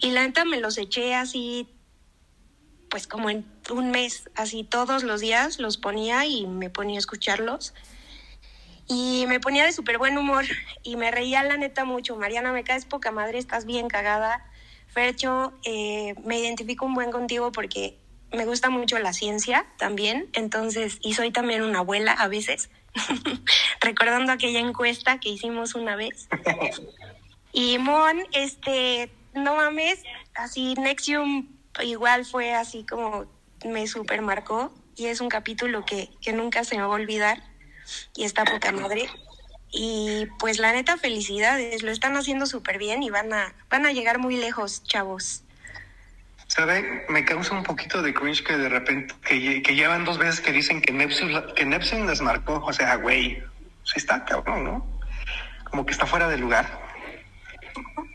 y la neta me los eché así pues como en un mes, así todos los días los ponía y me ponía a escucharlos. Y me ponía de súper buen humor y me reía la neta mucho. Mariana, me caes poca madre, estás bien cagada. Fercho, eh, me identifico un buen contigo porque me gusta mucho la ciencia también, entonces, y soy también una abuela a veces, recordando aquella encuesta que hicimos una vez. Y Mon, este, no mames, así Nexium igual fue así como me super marcó y es un capítulo que, que nunca se me va a olvidar y está poca madre. Y pues la neta, felicidades, lo están haciendo súper bien y van a, van a llegar muy lejos, chavos. ¿Sabe? Me causa un poquito de cringe que de repente, que, que llevan dos veces que dicen que Neptune, que Neptune les marcó. O sea, güey, sí está cabrón, ¿no? Como que está fuera de lugar.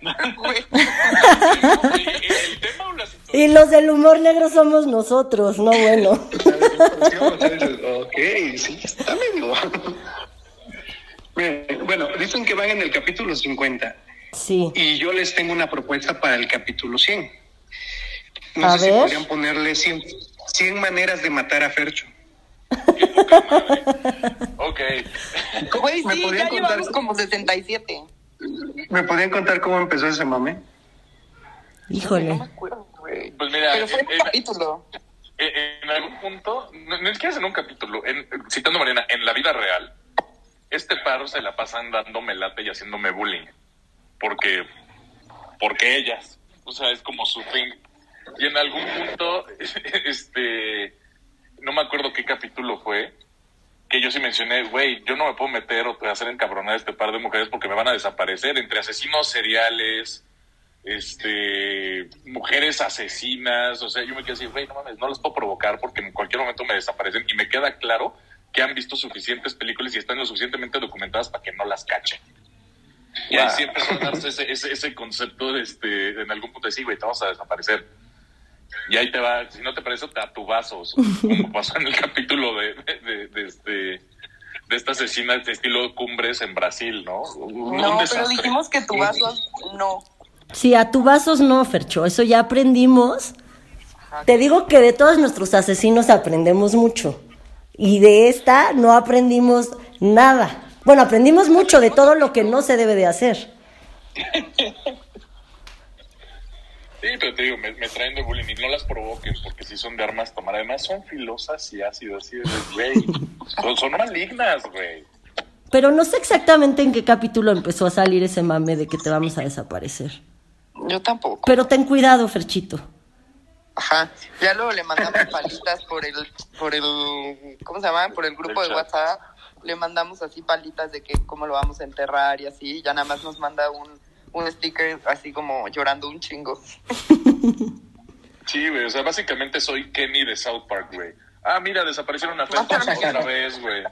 Y los del humor negro somos nosotros, no bueno. ok, sí, está medio. Bueno, dicen que van en el capítulo 50 Sí. y yo les tengo una propuesta para el capítulo 100. No A sé si podrían ponerle 100, 100 maneras de matar a Fercho. Ok. Güey, ¿Me sí, podrían ya contar? llevamos como 67. ¿Me podrían contar cómo empezó ese mame? No Híjole. me acuerdo, güey. Pues mira, Pero fue en un eh, capítulo. eh, en algún punto, no, no es que en un capítulo, en, citando a Mariana, en la vida real, este paro se la pasan dándome late y haciéndome bullying. Porque, porque ellas. O sea, es como su thing. Y en algún punto, este, no me acuerdo qué capítulo fue, que yo sí mencioné, güey, yo no me puedo meter o hacer encabronar a este par de mujeres porque me van a desaparecer entre asesinos seriales, este, mujeres asesinas, o sea, yo me quedé así, güey, no mames, no los puedo provocar porque en cualquier momento me desaparecen y me queda claro que han visto suficientes películas y están lo suficientemente documentadas para que no las cachen. Y ahí Wow. sí empezó a darse ese, ese, ese concepto de, este, en algún punto de sí, güey, te vamos a desaparecer. Y ahí te va, si no te parece, te atubazos, como pasó en el capítulo de, de, de- de este, de esta asesina de estilo Cumbres en Brasil, ¿no? Un- un No, pero desastre. dijimos que tu vaso no. Sí, a tu vasos no, Fercho, eso ya aprendimos. Te digo que de todos nuestros asesinos aprendemos mucho. Y de esta no aprendimos nada. Bueno, aprendimos mucho de todo lo que no se debe de hacer. Sí, pero te digo, me, me traen de bullying y no las provoquen porque si son de armas tomar. Además son filosas y ácidas, así de, güey. Son, son malignas, güey. Pero no sé exactamente en qué capítulo empezó a salir ese mame de que te vamos a desaparecer. Yo tampoco. Pero ten cuidado, Ferchito. Ajá. Ya luego le mandamos palitas por el, por el, ¿cómo se llama? Por el grupo El de. WhatsApp. Le mandamos así palitas de que cómo lo vamos a enterrar y así. Ya nada más nos manda un, un sticker así como llorando un chingo. Sí, güey. O sea, básicamente soy Kenny de South Park, güey. Ah, mira, desaparecieron a Kenny. otra vez, güey.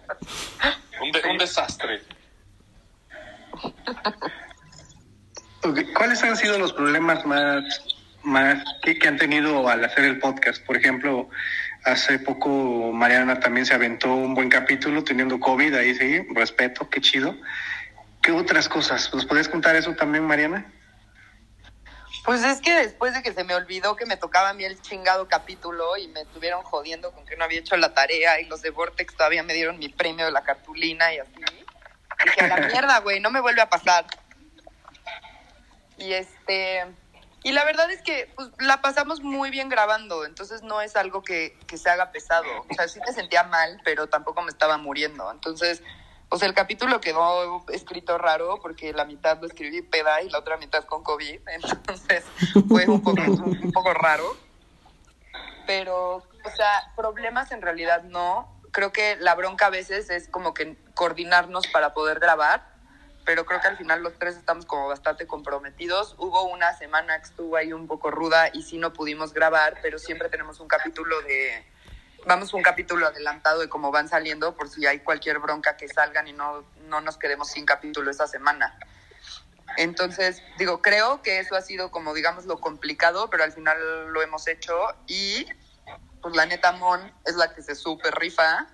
Un, de- un desastre. ¿Cuáles han sido los problemas más, más que, que han tenido al hacer el podcast? Por ejemplo, hace poco Mariana también se aventó un buen capítulo teniendo COVID, ahí sí, respeto, qué chido. ¿Qué otras cosas? ¿Nos podías contar eso también, Mariana? Pues es que después de que se me olvidó que me tocaba a mí el chingado capítulo y me estuvieron jodiendo con que no había hecho la tarea y los de Vortex todavía me dieron mi premio de la cartulina y así. Dije, a la mierda, güey, no me vuelve a pasar. Y este... Y la verdad es que pues, la pasamos muy bien grabando, entonces no es algo que, que se haga pesado. O sea, sí me sentía mal, pero tampoco me estaba muriendo. Entonces, pues el capítulo quedó escrito raro porque la mitad lo escribí peda y la otra mitad con COVID, entonces fue un poco, un poco raro. Pero, o sea, problemas en realidad no. Creo que la bronca a veces es como que coordinarnos para poder grabar, pero creo que al final los tres estamos como bastante comprometidos. Hubo una semana que estuvo ahí un poco ruda y sí no pudimos grabar, pero siempre tenemos un capítulo de, vamos un capítulo adelantado de cómo van saliendo por si hay cualquier bronca que salgan y no, no nos quedemos sin capítulo esa semana. Entonces, digo, creo que eso ha sido como, digamos, lo complicado, pero al final lo hemos hecho y pues la neta Mon es la que se súper rifa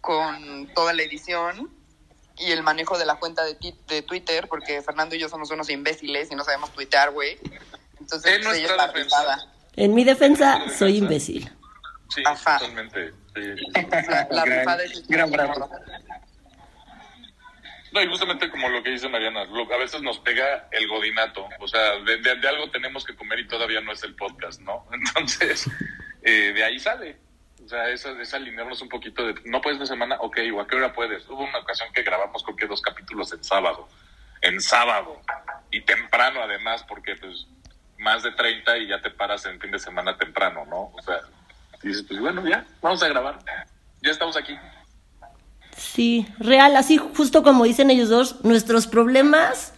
con toda la edición y el manejo de la cuenta de, ti- de Twitter, porque Fernando y yo somos unos imbéciles y no sabemos tuitear, güey. Entonces, En pues, ella nuestra es la rifada. En mi defensa, soy imbécil. Sí, Ajá. totalmente. sí. La, la Gran- rifada es gran brazo. No, y justamente como lo que dice Mariana, lo- a veces nos pega el godinato. O sea, de, de- de algo tenemos que comer y todavía no es el podcast, ¿no? Entonces, eh, de ahí sale. O sea, es, es alinearnos un poquito de, no puedes de semana, ok, o a qué hora puedes. Hubo una ocasión que grabamos creo que dos capítulos en sábado. En sábado. Y temprano además, porque pues más de 30 y ya te paras en fin de semana temprano, ¿no? O sea, dices, pues bueno, ya, vamos a grabar. Ya estamos aquí. Sí, real, así justo como dicen ellos dos, nuestros problemas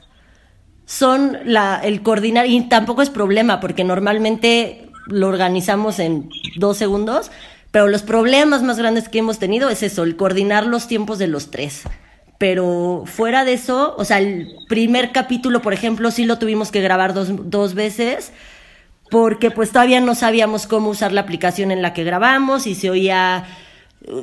son la, el coordinar, y tampoco es problema, porque normalmente lo organizamos en dos segundos, pero los problemas más grandes que hemos tenido es eso, el coordinar los tiempos de los tres. Pero fuera de eso, o sea, el primer capítulo, por ejemplo, sí lo tuvimos que grabar dos, dos veces, porque pues todavía no sabíamos cómo usar la aplicación en la que grabamos y se oía,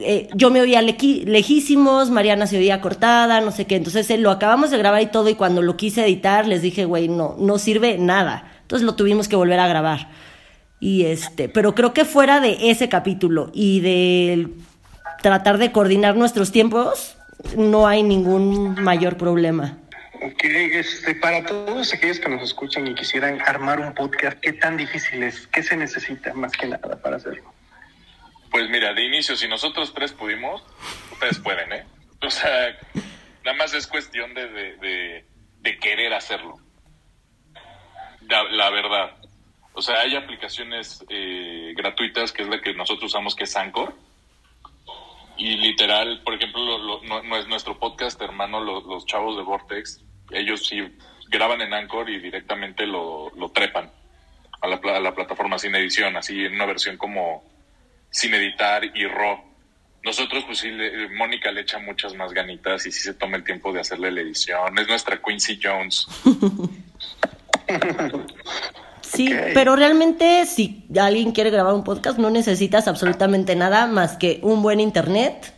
eh, yo me oía lejísimos, Mariana se oía cortada, no sé qué, entonces eh, lo acabamos de grabar y todo y cuando lo quise editar les dije, güey, no, no sirve nada, entonces lo tuvimos que volver a grabar. Y este, pero creo que fuera de ese capítulo y de tratar de coordinar nuestros tiempos, no hay ningún mayor problema. Ok, este, para todos aquellos que nos escuchan y quisieran armar un podcast, ¿qué tan difícil es? ¿Qué se necesita más que nada para hacerlo? Pues mira, de inicio, si nosotros tres pudimos, ustedes pueden, ¿eh? O sea, nada más es cuestión de, de, de- de querer hacerlo. La, la verdad. O sea, hay aplicaciones eh, gratuitas, que es la que nosotros usamos, que es Anchor. Y literal, por ejemplo, lo- no- es nuestro podcast hermano, lo- los, chavos de Vortex, ellos sí graban en Anchor y directamente lo, trepan a la, a la plataforma sin edición, así en una versión como sin editar y raw. Nosotros, pues sí, Mónica le echa muchas más ganitas y sí se toma el tiempo de hacerle la edición. Es nuestra Quincy Jones. Sí, pero realmente si alguien quiere grabar un podcast no necesitas absolutamente nada más que un buen internet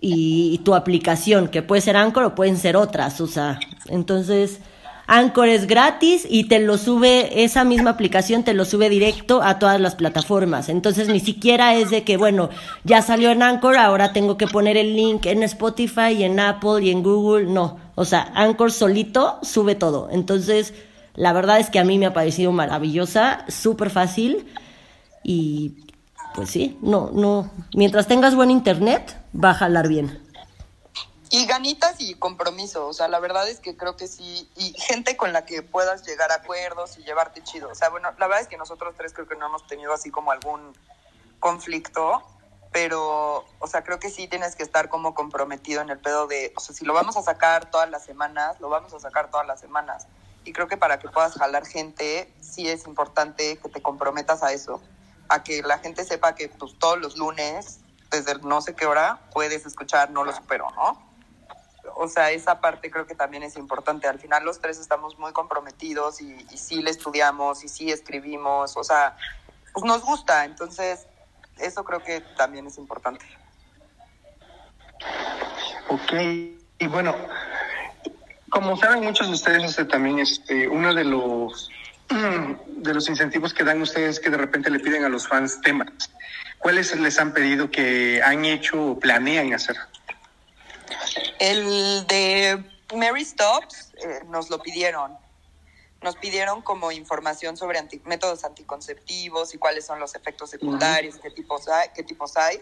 y, tu aplicación, que puede ser Anchor o pueden ser otras, o sea, entonces Anchor es gratis y te lo sube, esa misma aplicación te lo sube directo a todas las plataformas. Entonces ni siquiera es de que, bueno, ya salió en Anchor, ahora tengo que poner el link en Spotify y en Apple y en Google. No, o sea, Anchor solito sube todo. Entonces, la verdad es que a mí me ha parecido maravillosa, súper fácil y pues sí, no, no, mientras tengas buen internet, va a jalar bien. Y ganitas y compromiso, o sea, la verdad es que creo que sí, y gente con la que puedas llegar a acuerdos y llevarte chido. O sea, bueno, la verdad es que nosotros tres creo que no hemos tenido así como algún conflicto, pero, o sea, creo que sí tienes que estar como comprometido en el pedo de, o sea, si lo vamos a sacar todas las semanas, lo vamos a sacar todas las semanas. Y creo que para que puedas jalar gente, sí es importante que te comprometas a eso, a que la gente sepa que pues, todos los lunes, desde no sé qué hora, puedes escuchar No lo supero, ¿no? o sea, esa parte creo que también es importante. Al final los tres estamos muy comprometidos y, y sí le estudiamos y sí escribimos, o sea, pues nos gusta, entonces eso creo que también es importante. Ok, y bueno, como saben muchos de ustedes, este, también este, uno de los de los incentivos que dan ustedes que de repente le piden a los fans temas. ¿Cuáles les han pedido que han hecho o planean hacer? El de Mary Stops eh, nos lo pidieron. Nos pidieron como información sobre anti- métodos anticonceptivos y cuáles son los efectos secundarios, qué tipos hay, qué tipos hay.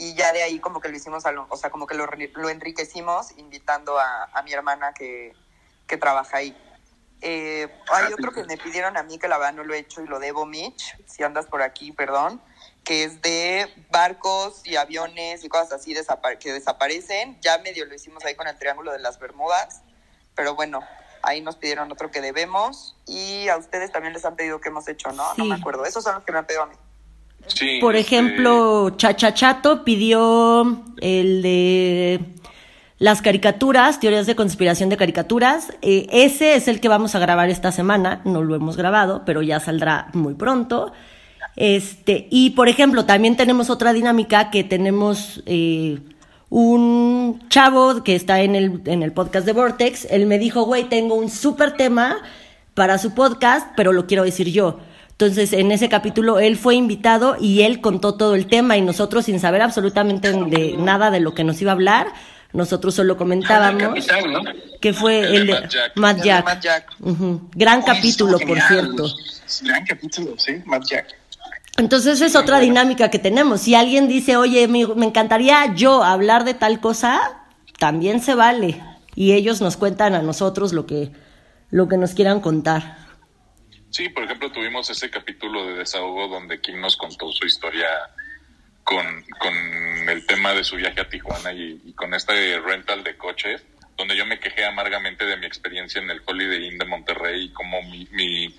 Y ya de ahí como que lo hicimos, a lo- o sea, como que lo, enriquecimos invitando a, a mi hermana que, que trabaja ahí. Eh, hay otro que me pidieron a mí que la verdad no lo he hecho y lo debo, Mitch, si andas por aquí, perdón, que es de barcos y aviones y cosas así desapa- que desaparecen. Ya medio lo hicimos ahí con el Triángulo de las Bermudas, pero bueno, ahí nos pidieron otro que debemos y a ustedes también les han pedido que hemos hecho, ¿no? No Sí. me acuerdo. Esos son los que me han pedido a mí. Sí, Por este, ejemplo, Chachachato pidió el de las caricaturas, teorías de conspiración de caricaturas. Eh, ese es el que vamos a grabar esta semana. No lo hemos grabado, pero ya saldrá muy pronto. Este, y por ejemplo, también tenemos otra dinámica que tenemos eh, un chavo que está en el, en el podcast de Vortex. Él me dijo, güey, tengo un súper tema para su podcast, pero lo quiero decir yo. Entonces, en ese capítulo, él fue invitado y él contó todo el tema y nosotros, sin saber absolutamente de nada de lo que nos iba a hablar, nosotros solo comentábamos Capitán, ¿no? que fue El el de Matt Jack. Matt El de Jack. Matt Jack. Ujú. Gran capítulo, por cierto. Gran capítulo, sí, Matt Jack. Entonces es otra dinámica que tenemos. Si alguien dice, oye, me, me encantaría yo hablar de tal cosa, también se vale. Y ellos nos cuentan a nosotros lo que, lo que nos quieran contar. Sí, por ejemplo, tuvimos ese capítulo de desahogo donde Kim nos contó su historia con, con el tema de su viaje a Tijuana y, y con este rental de coches, donde yo me quejé amargamente de mi experiencia en el Holiday Inn de Monterrey y como mi, mi,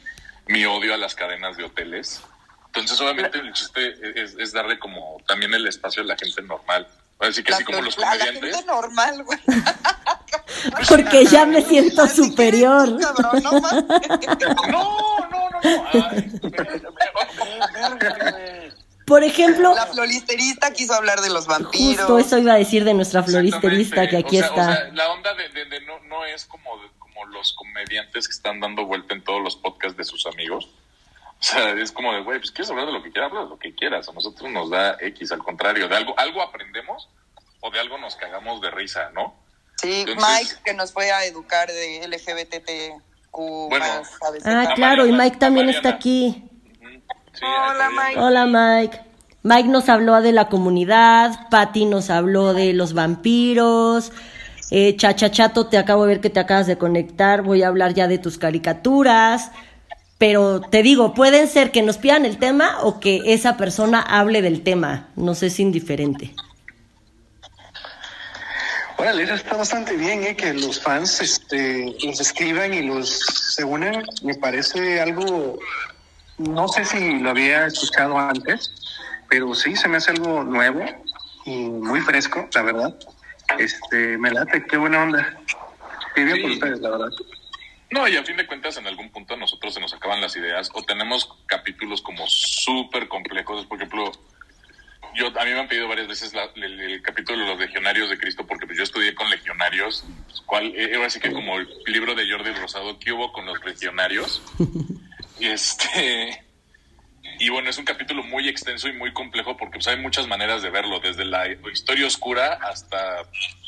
mi odio a las cadenas de hoteles. Entonces, obviamente, el chiste es, es darle como también el espacio a la gente normal. Así que así como los a la comediantes. gente normal, güey. Porque ya me siento Así superior. eres tú, cabrón, no. No, no, no, no. Ay, güey. Por ejemplo, La floristerista quiso hablar de los vampiros. justo eso iba a decir de nuestra floristerista que aquí O sea, está. o sea, la onda de, de- de no, no es como, de- como los comediantes que están dando vuelta en todos los podcasts de sus amigos. O sea, es como de, güey, pues quieres hablar de lo que quieras, habla de lo que quieras. A nosotros nos da X, al contrario, de algo, algo aprendemos o de algo nos cagamos de risa, ¿no? Sí, Entonces- Mike, que nos fue a educar de LGBTQ Bueno. más, ¿sabes? Ah, claro, y Mike también está aquí. Sí, Hola, Mike. Hola Mike. Mike nos habló de la comunidad, Patty nos habló de los vampiros, eh, Chachachato, te acabo de ver que te acabas de conectar, voy a hablar ya de tus caricaturas, pero te digo, pueden ser que nos pidan el tema o que esa persona hable del tema, no sé, es indiferente. Órale, eso está bastante bien, ¿eh? Que los fans este, los escriban y los se unan. Me parece algo, no sé si lo había escuchado antes, pero sí, se me hace algo nuevo y muy fresco, la verdad. Este, me late, qué buena onda. Qué bien Sí. por ustedes, la verdad. No, y a fin de cuentas, en algún punto a nosotros se nos acaban las ideas o tenemos capítulos como súper complejos. Por ejemplo, yo a mí me han pedido varias veces la- el, el capítulo de los legionarios de Cristo porque pues yo estudié con legionarios. Pues, ¿Cuál? Eh, Ahora sí que como el libro de Jordi Rosado, ¿qué hubo con los legionarios? Este... Y bueno, es un capítulo muy extenso y muy complejo porque pues, hay muchas maneras de verlo, desde la historia oscura hasta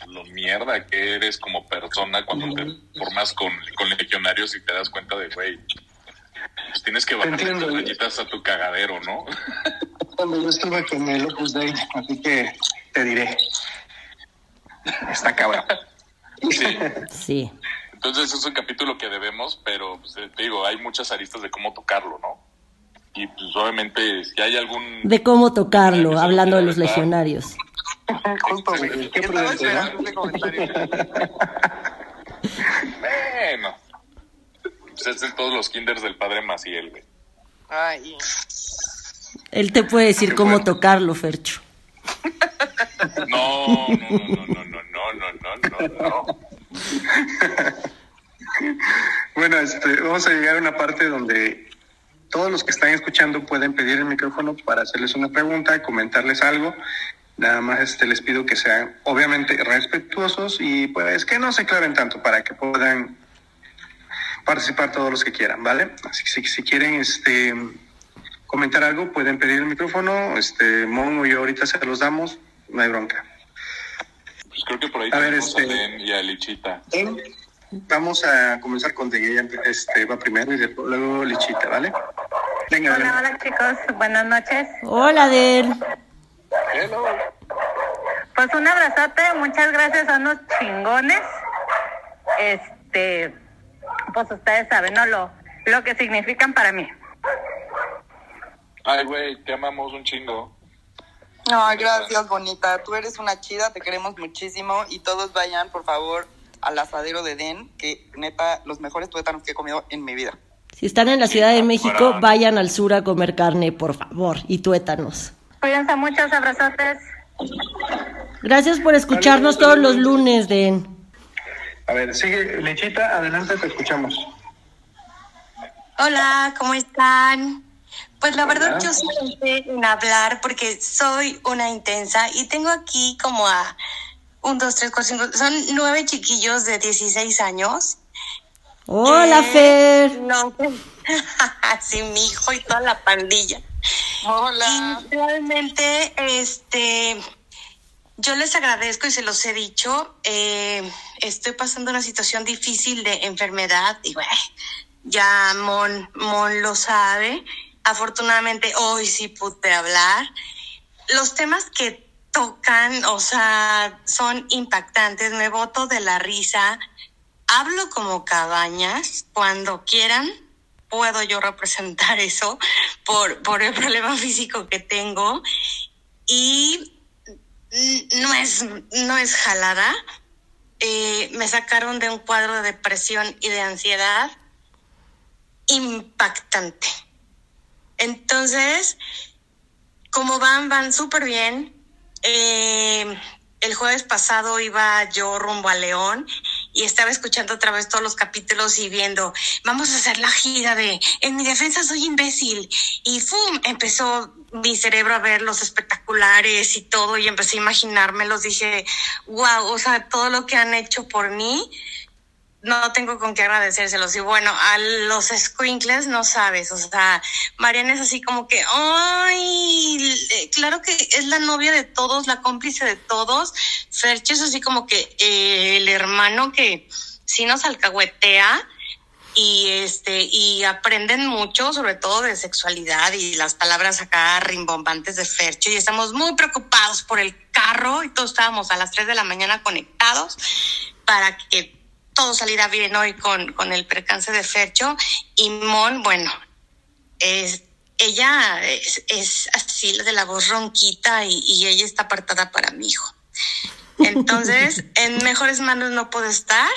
lo mierda que eres como persona cuando te formas con, con legionarios y te das cuenta de, güey, pues tienes que bajar las rayitas a tu cagadero, ¿no? Cuando yo estuve con el Opus Dei, así que te diré. Está cabrón. Sí. Sí. Entonces es un capítulo que debemos, pero pues, eh, te digo, hay muchas aristas de cómo tocarlo, ¿no? Y pues obviamente si hay algún... De cómo tocarlo, Eso hablando de lo los dejar. legionarios. Justo, güey. Qué prudente, ¿no? Bueno, pues es en todos los kinders del padre Maciel, güey. Ay, Él te puede decir cómo tocarlo, Fercho. No, no, no, no, no, no, no, no, no, no. Bueno, este, vamos a llegar a una parte donde todos los que están escuchando pueden pedir el micrófono para hacerles una pregunta, comentarles algo. Nada más este, les pido que sean obviamente respetuosos y pues que no se claven tanto para que puedan participar todos los que quieran, ¿vale? Así que si, si quieren este, comentar algo, pueden pedir el micrófono. Este, Mon o yo ahorita se los damos, no hay bronca. Pues creo que por ahí A ver, este- a Den y a Lichita. Vamos a comenzar con De ella este, va primero y después, luego Lichita, ¿vale? Venga, Hola, hola chicos, buenas noches. Hola, Den. Hello. Pues un abrazote, muchas gracias a unos chingones. Este, pues ustedes saben, ¿no? Lo, lo que significan para mí. Ay, güey, te amamos un chingo. No, gracias, bonita. Tú eres una chida, te queremos muchísimo. Y todos vayan, por favor, al asadero de Den, que neta, los mejores tuétanos que he comido en mi vida. Si están en la Ciudad de México, Para- vayan al sur a comer carne, por favor, y tuétanos. Cuídense muchos abrazotes. Gracias por escucharnos todos los lunes, Den. A ver, sigue, Lichita, adelante, te escuchamos. Hola, ¿cómo están? Pues la verdad yo sí pensé en hablar porque soy una intensa y tengo aquí como a un, dos, tres, cuatro, cinco, son nueve chiquillos de 16 años. Hola, Fer. No, sí, mi hijo y toda la pandilla. Hola. Y realmente, este, yo les agradezco y se los he dicho. eh, estoy pasando una situación difícil de enfermedad y bueno, ya Mon, Mon lo sabe. Afortunadamente hoy sí pude hablar. Los temas que tocan, o sea, son impactantes. Me boto de la risa. Hablo como cabañas. Cuando quieran, puedo yo representar eso por, por el problema físico que tengo. Y no es, no es jalada. Eh, me sacaron de un cuadro de depresión y de ansiedad impactante. Entonces, como van, van súper bien. Eh, el jueves pasado iba yo rumbo a León y estaba escuchando otra vez todos los capítulos y viendo, vamos a hacer la gira de En mi defensa soy imbécil. Y ¡fum! Empezó mi cerebro a ver los espectaculares y todo y empecé a imaginármelos. Dije, wow, o sea, todo lo que han hecho por mí no tengo con qué agradecérselos. Y bueno, a los squinkles no sabes, o sea, Mariana es así como que, ay, eh, claro que es la novia de todos, la cómplice de todos. Fercho es así como que eh, el hermano que sí nos alcahuetea y este y aprenden mucho sobre todo de sexualidad y las palabras acá rimbombantes de Fercho y estamos muy preocupados por el carro y todos estábamos a las 3 de la mañana conectados para que todo saliera bien hoy con, con el percance de Fercho y Mon, bueno, es, ella es, es así de la voz ronquita y, y ella está apartada para mi hijo. Entonces, en mejores manos no puedo estar.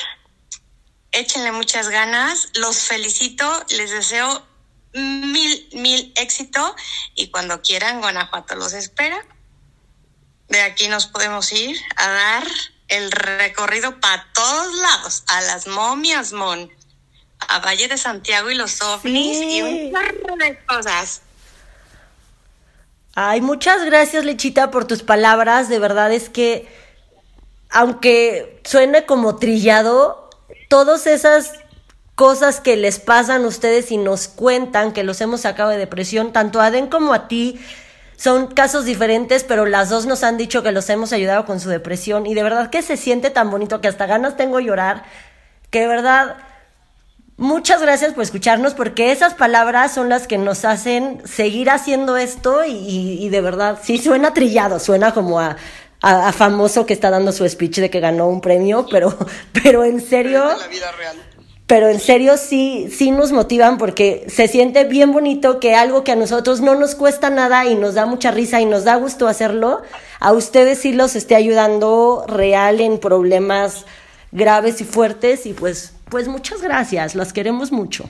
Échenle muchas ganas, los felicito, les deseo mil, mil éxito y cuando quieran, Guanajuato los espera. De aquí nos podemos ir a dar el recorrido para todos lados, a las momias, Mon, a Valle de Santiago y los ovnis Sí. y un chorro de cosas. Ay, muchas gracias, Lechita, por tus palabras. De verdad es que, aunque suene como trillado, todas esas cosas que les pasan a ustedes y nos cuentan que los hemos sacado de depresión, tanto a Den como a ti, son casos diferentes, pero las dos nos han dicho que los hemos ayudado con su depresión. Y de verdad que se siente tan bonito que hasta ganas tengo de llorar, que de verdad muchas gracias por escucharnos porque esas palabras son las que nos hacen seguir haciendo esto y, y de verdad, sí suena trillado, suena como a, a, famoso que está dando su speech de que ganó un premio, pero, pero en serio... La vida real pero en serio sí, sí nos motivan porque se siente bien bonito que algo que a nosotros no nos cuesta nada y nos da mucha risa y nos da gusto hacerlo, a ustedes sí los esté ayudando real en problemas graves y fuertes y pues, pues muchas gracias, las queremos mucho.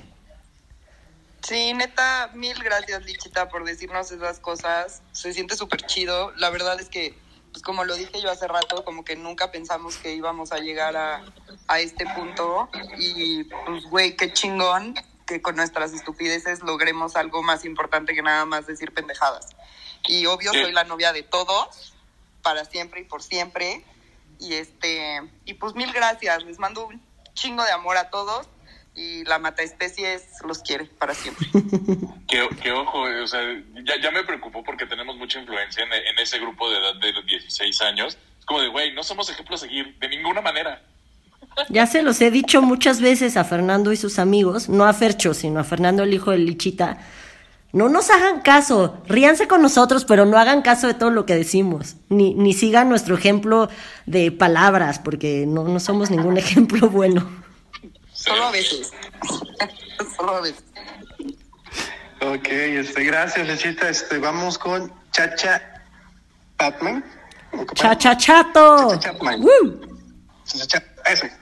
Sí, neta, mil gracias Lichita por decirnos esas cosas, se siente súper chido, la verdad es que pues como lo dije yo hace rato, como que nunca pensamos que íbamos a llegar a, a este punto y pues güey, qué chingón que con nuestras estupideces logremos algo más importante que nada más decir pendejadas. Y obvio soy la novia de todos, para siempre y por siempre. Y este, y pues mil gracias, les mando un chingo de amor a todos y la mata especies los quiere para siempre. que, que, ojo, o sea, ya, ya, me preocupó porque tenemos mucha influencia en, en, ese grupo de edad de los 16 años. Es como de, güey, no somos ejemplos a seguir de ninguna manera. Ya se los he dicho muchas veces a Fernando y sus amigos, no a Fercho, sino a Fernando, el hijo de Lichita. No nos hagan caso, ríanse con nosotros, pero no hagan caso de todo lo que decimos, ni, ni sigan nuestro ejemplo de palabras, porque no, no somos ningún ejemplo bueno. Solo a veces. Solo a veces. Ok, este, gracias, Lechita. Este, vamos con Chacha Batman. Chacha Chato. Chacha Chapman. Woo. Chacha, ese.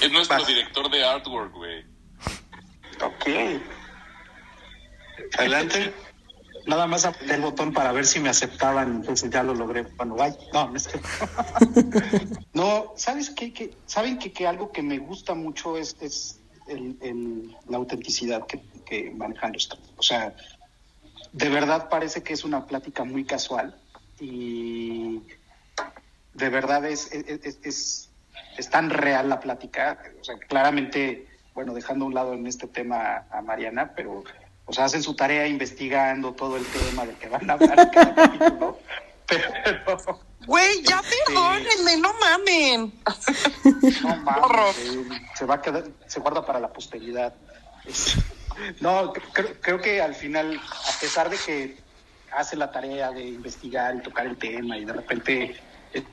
Es nuestro Vas. director de artwork, güey. Ok. Adelante. Nada más apreté el botón para ver si me aceptaban, entonces ya lo logré. Bueno, bye. No, no es que... no, ¿sabes qué? Que, ¿Saben que, que algo que me gusta mucho es, es el, el, la autenticidad que, que manejan los O sea, de verdad parece que es una plática muy casual y de verdad es, es, es, es tan real la plática. O sea, claramente, bueno, dejando a un lado en este tema a Mariana, pero o sea, hacen su tarea investigando todo el tema del que van a hablar en cada capítulo. Pero. Güey, ya perdónenme, no mamen. No mames, eh, se va a quedar, se guarda para la posteridad. Es, no, creo, creo que al final, a pesar de que hace la tarea de investigar y tocar el tema y de repente eh,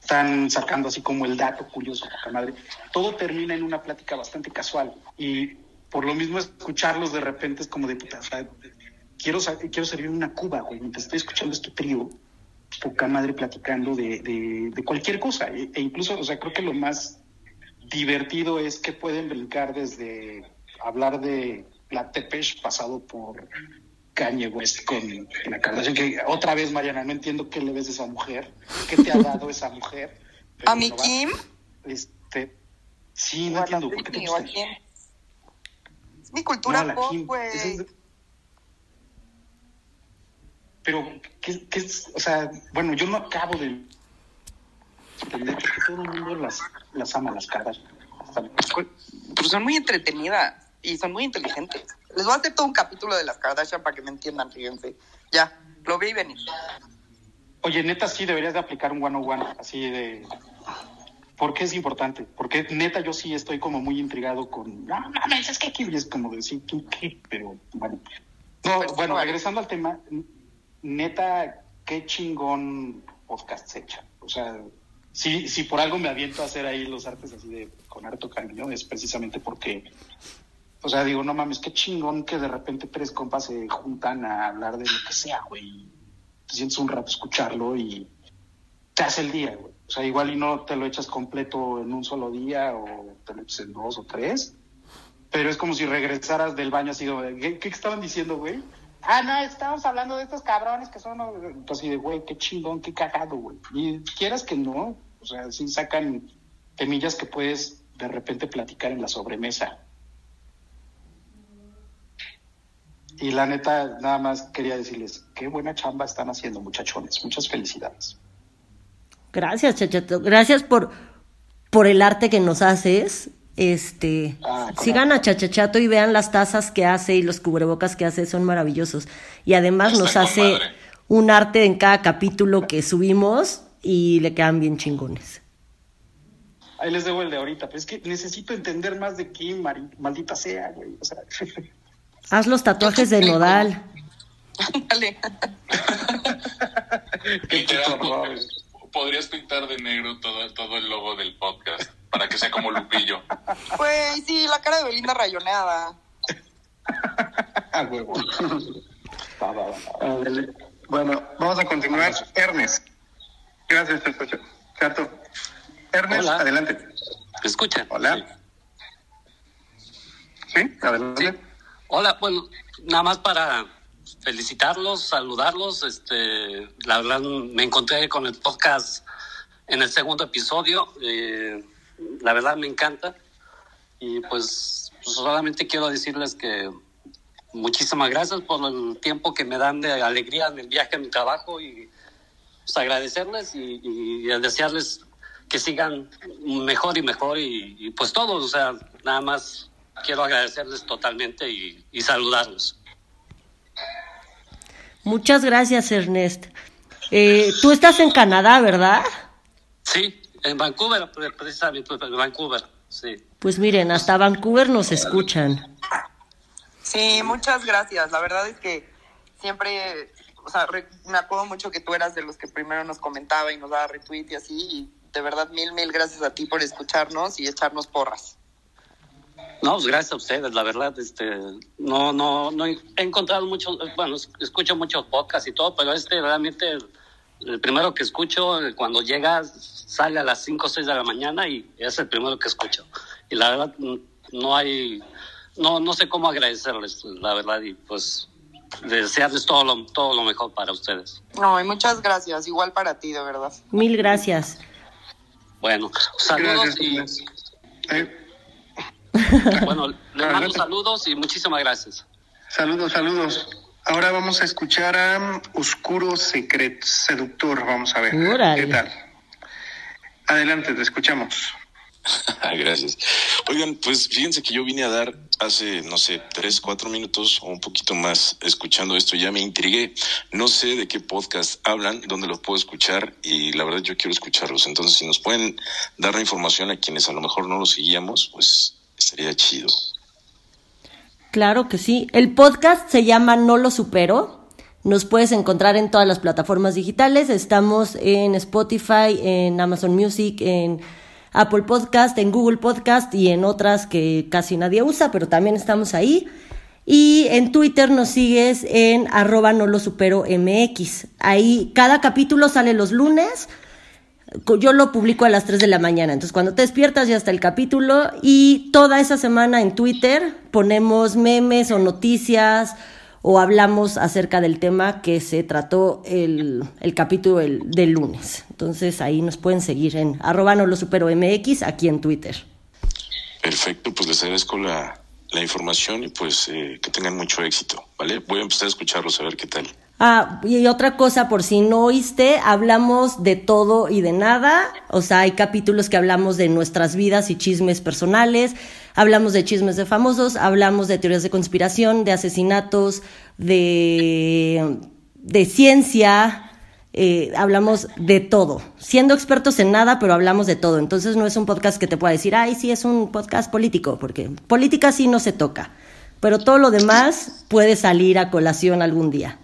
están sacando así como el dato curioso, poca madre, todo termina en una plática bastante casual y por lo mismo escucharlos de repente es como de puta, o sea, quiero, quiero servir una cuba, güey, mientras estoy escuchando este trío, poca madre platicando de, de, de, cualquier cosa, e, e, incluso, o sea, creo que lo más divertido es que pueden brincar desde hablar de la Tepesh pasado por Kanye West con la Kardashian, que otra vez, Mariana, no entiendo qué le ves a esa mujer, qué te ha dado esa mujer. ¿A mi no Kim? Este, sí, no entiendo, ¿por qué te gusta? Mi cultura no, pop, güey. Es... Pero, ¿qué, ¿qué, es? O sea, bueno, yo no acabo de entender que todo el mundo las, las ama, las caras. Pero son muy entretenidas y son muy inteligentes. Les voy a hacer todo un capítulo de las Kardashian para que me entiendan, fíjense. Ya, lo vi venir. Oye, neta, sí deberías de aplicar un one on one, así de ¿Por qué es importante? Porque neta yo sí estoy como muy intrigado con, no mames, es que aquí es como decir, ¿tú qué? Pero bueno. No, bueno, regresando al tema, neta, qué chingón podcast se echa. O sea, si, si por algo me aviento a hacer ahí los artes así de con harto cariño, es precisamente porque, o sea, digo, no mames, qué chingón que de repente tres compas se juntan a hablar de lo que sea, güey. Te sientes un rato escucharlo y te hace el día, güey. O sea, igual y no te lo echas completo en un solo día o te lo echas en dos o tres. Pero es como si regresaras del baño así ¿qué, qué estaban diciendo, güey? Ah, no, estamos hablando de estos cabrones que son así de, güey, qué chingón, qué cagado, güey. Y quieras que no, o sea, sí sacan temillas que puedes de repente platicar en la sobremesa. Y la neta, nada más quería decirles, qué buena chamba están haciendo, muchachones. Muchas felicidades. Gracias, Chachato. Gracias por, por el arte que nos haces. Este, Ah, sigan a Chachachato y vean las tazas que hace y los cubrebocas que hace, son maravillosos. Y además Está nos hace madre. un arte en cada capítulo que subimos y le quedan bien chingones. Ahí les debo el de ahorita, pero es que necesito entender más de mari- maldita sea, güey. O sea, Haz los tatuajes de Nodal. Dale. qué. Podrías pintar de negro todo, todo el logo del podcast para que sea como Lupillo. Güey, sí, la cara de Belinda rayoneada. Ah, huevo. Va, va, va. Ándale. Bueno, vamos a continuar. Ernest. Gracias, Chacho. Chato. Ernest, Hola. adelante. ¿Me escuchan? Hola. Sí, adelante. Sí. Hola, bueno, nada más para felicitarlos, saludarlos. Este, la verdad, me encontré con el podcast en el segundo episodio. eh, la verdad, me encanta. Y pues, pues, solamente quiero decirles que muchísimas gracias por el tiempo que me dan de alegría en el viaje a mi trabajo y pues, agradecerles y, desearles que sigan mejor y mejor y, pues todos, o sea, nada más quiero agradecerles totalmente y saludarlos. Muchas gracias, Ernest. Eh, tú estás en Canadá, ¿verdad? Sí, en Vancouver, pre- precisamente en Vancouver, sí. Pues miren, hasta Vancouver nos escuchan. Sí, muchas gracias. La verdad es que siempre, o sea, re- me acuerdo mucho que tú eras de los que primero nos comentaba y nos daba retweet y así. Y de verdad, mil, mil gracias a ti por escucharnos y echarnos porras. No, pues gracias a ustedes, la verdad, este, no, no, no he encontrado muchos, bueno, es- escucho muchos podcasts y todo, pero este realmente el, el primero que escucho eh, cuando llega sale a las 5 o 6 de la mañana y es el primero que escucho. Y la verdad no hay, no, no sé cómo agradecerles, la verdad, y pues desearles todo lo, todo lo mejor para ustedes. No, y muchas gracias. Igual para ti, de verdad. Mil gracias. Bueno, saludos Gracias, y. Eh, bueno, les mando Adelante. saludos y muchísimas gracias. Saludos, saludos. Ahora vamos a escuchar a Oscuro Secret Seductor. Vamos a ver. ¿Qué tal? Adelante, te escuchamos. Gracias. Oigan, pues fíjense que yo vine a dar hace, no sé, tres, cuatro minutos o un poquito más escuchando esto. Ya me intrigué. No sé de qué podcast hablan, dónde los puedo escuchar y la verdad yo quiero escucharlos. Entonces, si nos pueden dar la información a quienes a lo mejor no los seguíamos, pues estaría chido. Claro que sí. El podcast se llama No lo supero. Nos puedes encontrar en todas las plataformas digitales. Estamos en Spotify, en Amazon Music, en Apple Podcast, en Google Podcast y en otras que casi nadie usa, pero también estamos ahí. Y en Twitter nos sigues en arroba no lo supero MX. Ahí cada capítulo sale los lunes. Yo lo publico a las 3 de la mañana, entonces cuando te despiertas ya está el capítulo y toda esa semana en Twitter ponemos memes o noticias o hablamos acerca del tema que se trató el, el capítulo del, del lunes. Entonces ahí nos pueden seguir en arroba no lo supero MX aquí en Twitter. Perfecto, pues les agradezco la, la información y pues eh, que tengan mucho éxito, ¿vale? Voy a empezar a escucharlos a ver qué tal. Ah, y otra cosa, por si no oíste, hablamos de todo y de nada. O sea, hay capítulos que hablamos de nuestras vidas y chismes personales, hablamos de chismes de famosos, hablamos de teorías de conspiración, de asesinatos, de, de ciencia, eh, hablamos de todo. Siendo expertos en nada, pero hablamos de todo. Entonces no es un podcast que te pueda decir, ay, sí, es un podcast político, porque política sí no se toca. Pero todo lo demás puede salir a colación algún día.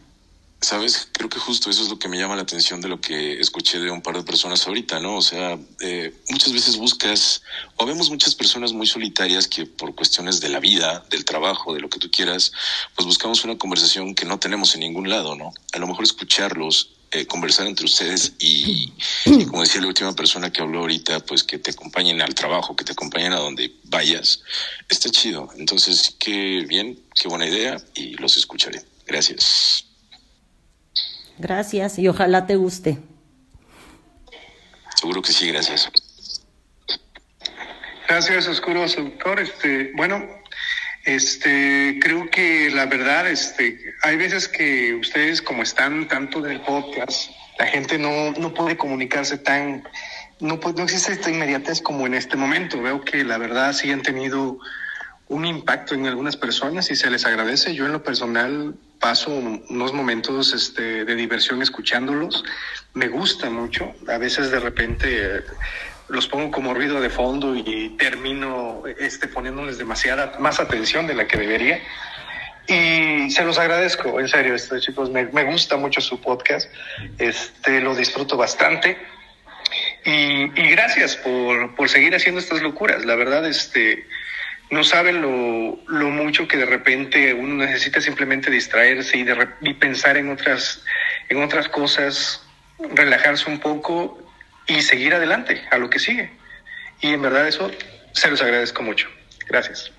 Sabes, creo que justo eso es lo que me llama la atención de lo que escuché de un par de personas ahorita, ¿no? O sea, eh, muchas veces buscas, o vemos muchas personas muy solitarias que por cuestiones de la vida, del trabajo, de lo que tú quieras, pues buscamos una conversación que no tenemos en ningún lado, ¿no? A lo mejor escucharlos, eh, conversar entre ustedes y, y como decía la última persona que habló ahorita, pues que te acompañen al trabajo, que te acompañen a donde vayas, está chido. Entonces, qué bien, qué buena idea y los escucharé. Gracias. Gracias y ojalá te guste. Seguro que sí, gracias. Gracias, Oscuro Seductor. Este, bueno, Este, creo que la verdad, este, hay veces que ustedes, como están tanto del podcast, la gente no, no puede comunicarse tan, no, no existe esta inmediatez como en este momento. Veo que la verdad sí han tenido un impacto en algunas personas y se les agradece. Yo en lo personal paso unos momentos este, de diversión escuchándolos. Me gusta mucho. A veces de repente los pongo como ruido de fondo y termino este, poniéndoles demasiada más atención de la que debería. Y se los agradezco, en serio, este, chicos, me, me gusta mucho su podcast, este, lo disfruto bastante. Y, y gracias por, por seguir haciendo estas locuras. La verdad, este, no saben lo, lo, mucho que de repente uno necesita simplemente distraerse y, de, y pensar en otras, en otras cosas, relajarse un poco y seguir adelante a lo que sigue. Y en verdad eso se los agradezco mucho. Gracias.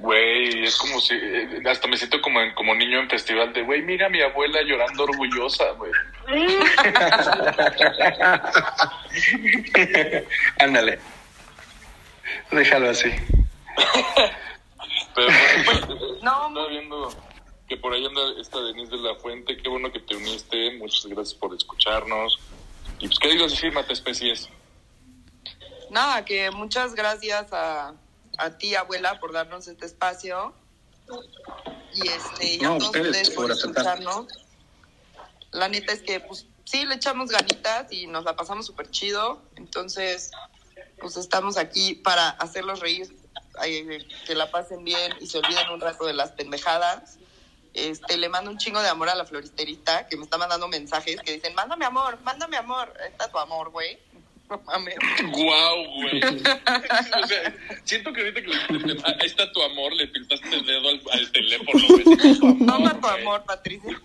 Güey, es como si, eh, hasta me siento como, en, como niño en festival de, güey, mira a mi abuela llorando orgullosa, güey. Ándale, déjalo así. Pero bueno, no. estaba viendo que por ahí anda esta Denise de la Fuente. Qué bueno que te uniste. Muchas gracias por escucharnos. Y pues, ¿qué digo decir, Mate Especies? Nada, que muchas gracias a, a ti, abuela, por darnos este espacio. Y este, y a No, todos ustedes por escucharnos. La neta es que, pues, sí, le echamos ganitas y nos la pasamos súper chido. Entonces, pues estamos aquí para hacerlos reír, que la pasen bien y se olviden un rato de las pendejadas. Este, le mando un chingo de amor a la floristerista que me está mandando mensajes que dicen, mándame amor, mándame amor. Está tu amor, güey. No mames. Guau, güey. o sea, siento que ahorita que le "Ah, ahí está tu amor, le pintaste el dedo al, al teléfono, güey. Toma tu amor, Patricia.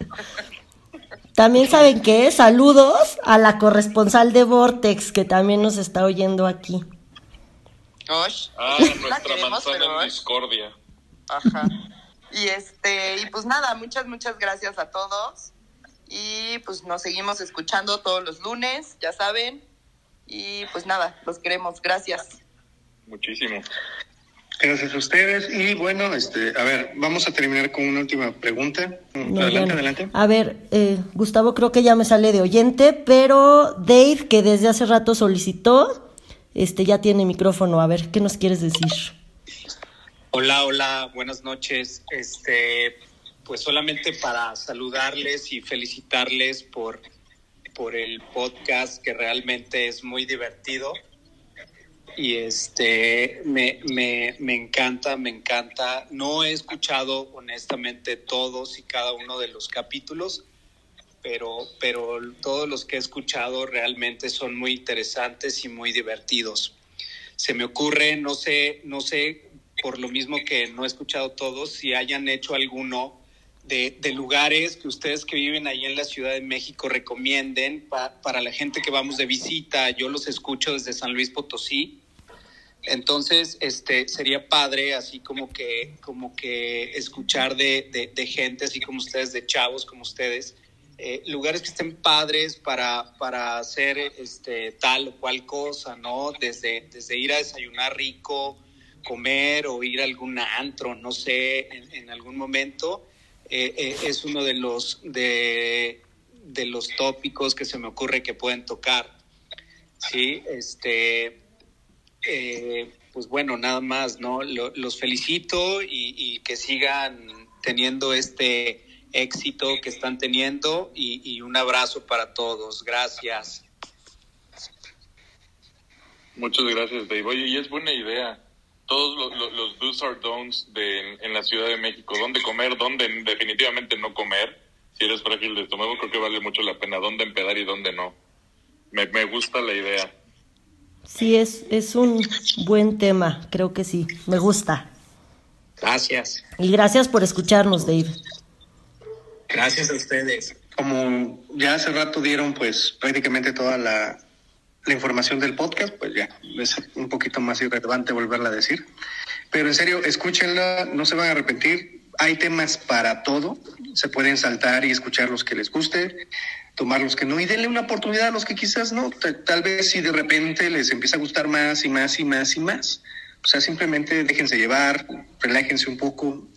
También saben que saludos a la corresponsal de Vortex que también nos está oyendo aquí. Osh. Ah, nuestra queremos, manzana pero, en discordia. Ajá. Y este, y pues nada, muchas, muchas gracias a todos. Y pues nos seguimos escuchando todos los lunes, ya saben. Y pues nada, los queremos. Gracias. Muchísimo. Gracias a ustedes. Y bueno, este, a ver, vamos a terminar con una última pregunta. No, adelante, no. adelante. A ver, eh, Gustavo creo que ya me sale de oyente, pero Dave, que desde hace rato solicitó, este ya tiene micrófono. A ver, ¿qué nos quieres decir? Hola, hola, buenas noches. Este, pues solamente para saludarles y felicitarles por, por el podcast que realmente es muy divertido. Y este, me, me, me encanta, me encanta. No he escuchado honestamente todos y cada uno de los capítulos, pero, pero todos los que he escuchado realmente son muy interesantes y muy divertidos. Se me ocurre, no sé, no sé, por lo mismo que no he escuchado todos, si hayan hecho alguno de, lugares que ustedes que viven ahí en la Ciudad de México recomienden pa- para la gente que vamos de visita. Yo los escucho desde San Luis Potosí. Entonces, este, sería padre así como que, como que escuchar de, de, de gente así como ustedes, de chavos como ustedes, eh, lugares que estén padres para, para hacer este, tal o cual cosa, ¿no? Desde, desde ir a desayunar rico, comer o ir a algún antro, no sé, en, en algún momento, eh, eh, es uno de los, de, de los tópicos que se me ocurre que pueden tocar. Sí, este, pues bueno, nada más, ¿no? Lo- los felicito y que sigan teniendo este éxito que están teniendo y, y un abrazo para todos. Gracias. Muchas gracias, Dave. Oye, y es buena idea. Todos los, los, los do's or don'ts de, en, en la Ciudad de México. ¿Dónde comer? ¿Dónde definitivamente no comer? Si eres frágil de estómago, creo que vale mucho la pena. ¿Dónde empedar y dónde no? Me, me gusta la idea. Sí, es, es un buen tema, creo que sí, me gusta. Gracias. Y gracias por escucharnos, Dave. Gracias a ustedes. Como ya hace rato dieron pues prácticamente toda la, la información del podcast, pues ya es un poquito más irrelevante volverla a decir. Pero en serio, escúchenla, no se van a arrepentir. Hay temas para todo. Se pueden saltar y escuchar los que les guste, tomar los que no y denle una oportunidad a los que quizás no. Tal vez si de repente les empieza a gustar más y más y más y más, O sea, simplemente déjense llevar, relájense un poco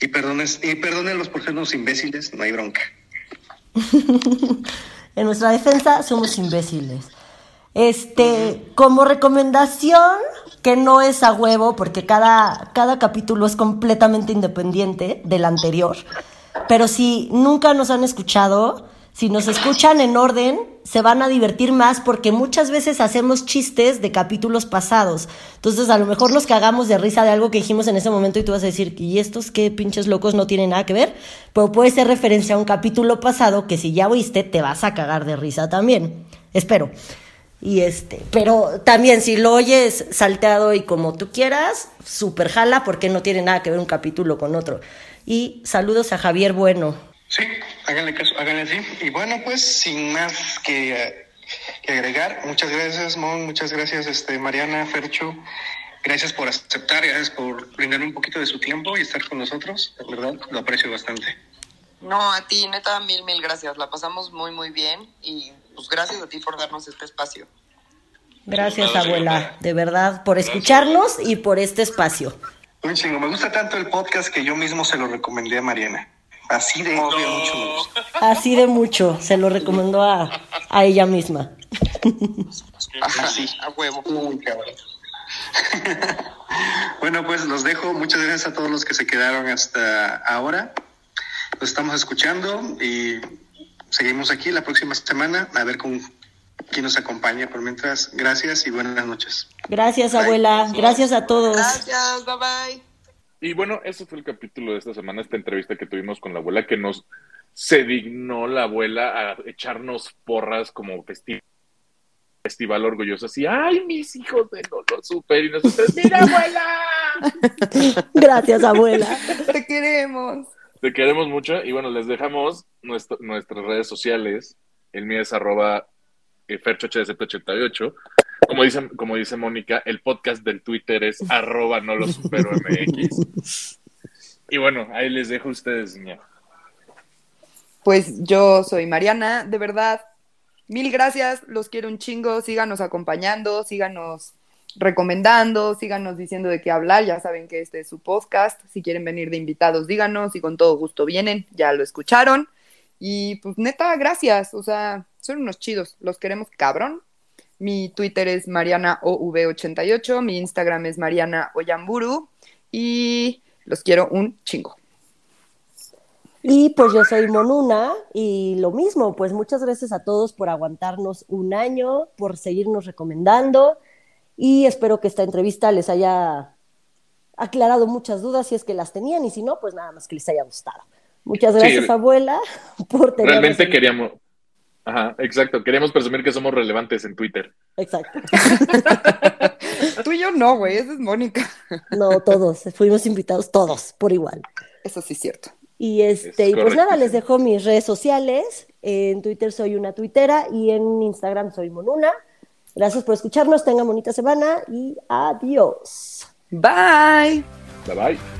y, perdones, y perdónenlos por ser unos imbéciles, no hay bronca. en nuestra defensa somos imbéciles. Este, como recomendación, que no es a huevo, porque cada, cada capítulo es completamente independiente del anterior. Pero si nunca nos han escuchado, si nos escuchan en orden, se van a divertir más porque muchas veces hacemos chistes de capítulos pasados. Entonces, a lo mejor nos cagamos de risa de algo que dijimos en ese momento y tú vas a decir, ¿y estos qué pinches locos no tienen nada que ver? Pero puede ser referencia a un capítulo pasado que si ya oíste, te vas a cagar de risa también. Espero. Y este, pero también si lo oyes salteado y como tú quieras, súper jala porque no tiene nada que ver un capítulo con otro. Y saludos a Javier Bueno. Sí, háganle caso, háganle así. Y bueno, pues sin más que, que agregar, muchas gracias, Mon, muchas gracias, este, Mariana, Fercho. Gracias por aceptar, gracias por brindar un poquito de su tiempo y estar con nosotros. De verdad, lo aprecio bastante. No, a ti, neta, mil, mil gracias. La pasamos muy, muy bien y pues gracias a ti por darnos este espacio. Gracias, abuela, de verdad, por escucharnos y por este espacio. Un chingo, me gusta tanto el podcast que yo mismo se lo recomendé a Mariana. Así de, mucho me gusta. Así de mucho, se lo recomendó a, a ella misma. Así, a huevo. Muy cabrón. bueno, pues los dejo. Muchas gracias a todos los que se quedaron hasta ahora. Los estamos escuchando y seguimos aquí la próxima semana a ver con quién nos acompaña. Por mientras, gracias y buenas noches. Gracias, abuela. Gracias a todos. Gracias, bye bye. Y bueno, ese fue el capítulo de esta semana, esta entrevista que tuvimos con la abuela, que nos se dignó la abuela a echarnos porras como festival, festival orgulloso, así, ay, mis hijos de no lo super, y nosotros, mira, abuela. Gracias, abuela. Te queremos. Te queremos mucho y bueno, les dejamos nuestro, nuestras redes sociales. El mío es arroba eh, ferchohdsp88. Como dice, como dice Mónica, el podcast del Twitter es arroba no lo supero MX. Y bueno, ahí les dejo a ustedes, niña. Pues yo soy Mariana, de verdad, mil gracias, los quiero un chingo, síganos acompañando, síganos recomendando, síganos diciendo de qué hablar, ya saben que este es su podcast, si quieren venir de invitados, díganos y con todo gusto vienen, ya lo escucharon. Y pues neta, gracias, o sea, son unos chidos, los queremos cabrón. Mi Twitter es MarianaOV88, mi Instagram es Mariana Oyamburu y los quiero un chingo. Y pues yo soy Monuna y lo mismo, pues muchas gracias a todos por aguantarnos un año, por seguirnos recomendando y espero que esta entrevista les haya aclarado muchas dudas si es que las tenían y si no, pues nada más que les haya gustado. Muchas gracias, Sí. abuela, por tener. Realmente queríamos, ajá, exacto, queríamos presumir que somos relevantes en Twitter. Exacto. Tú y yo no, güey, esa es Mónica. No, todos, fuimos invitados todos, por igual. Eso sí es cierto. Y este, Es y pues nada, les dejo mis redes sociales. En Twitter soy una tuitera y en Instagram soy Monuna. Gracias por escucharnos, tengan bonita semana y adiós. Bye. Bye bye.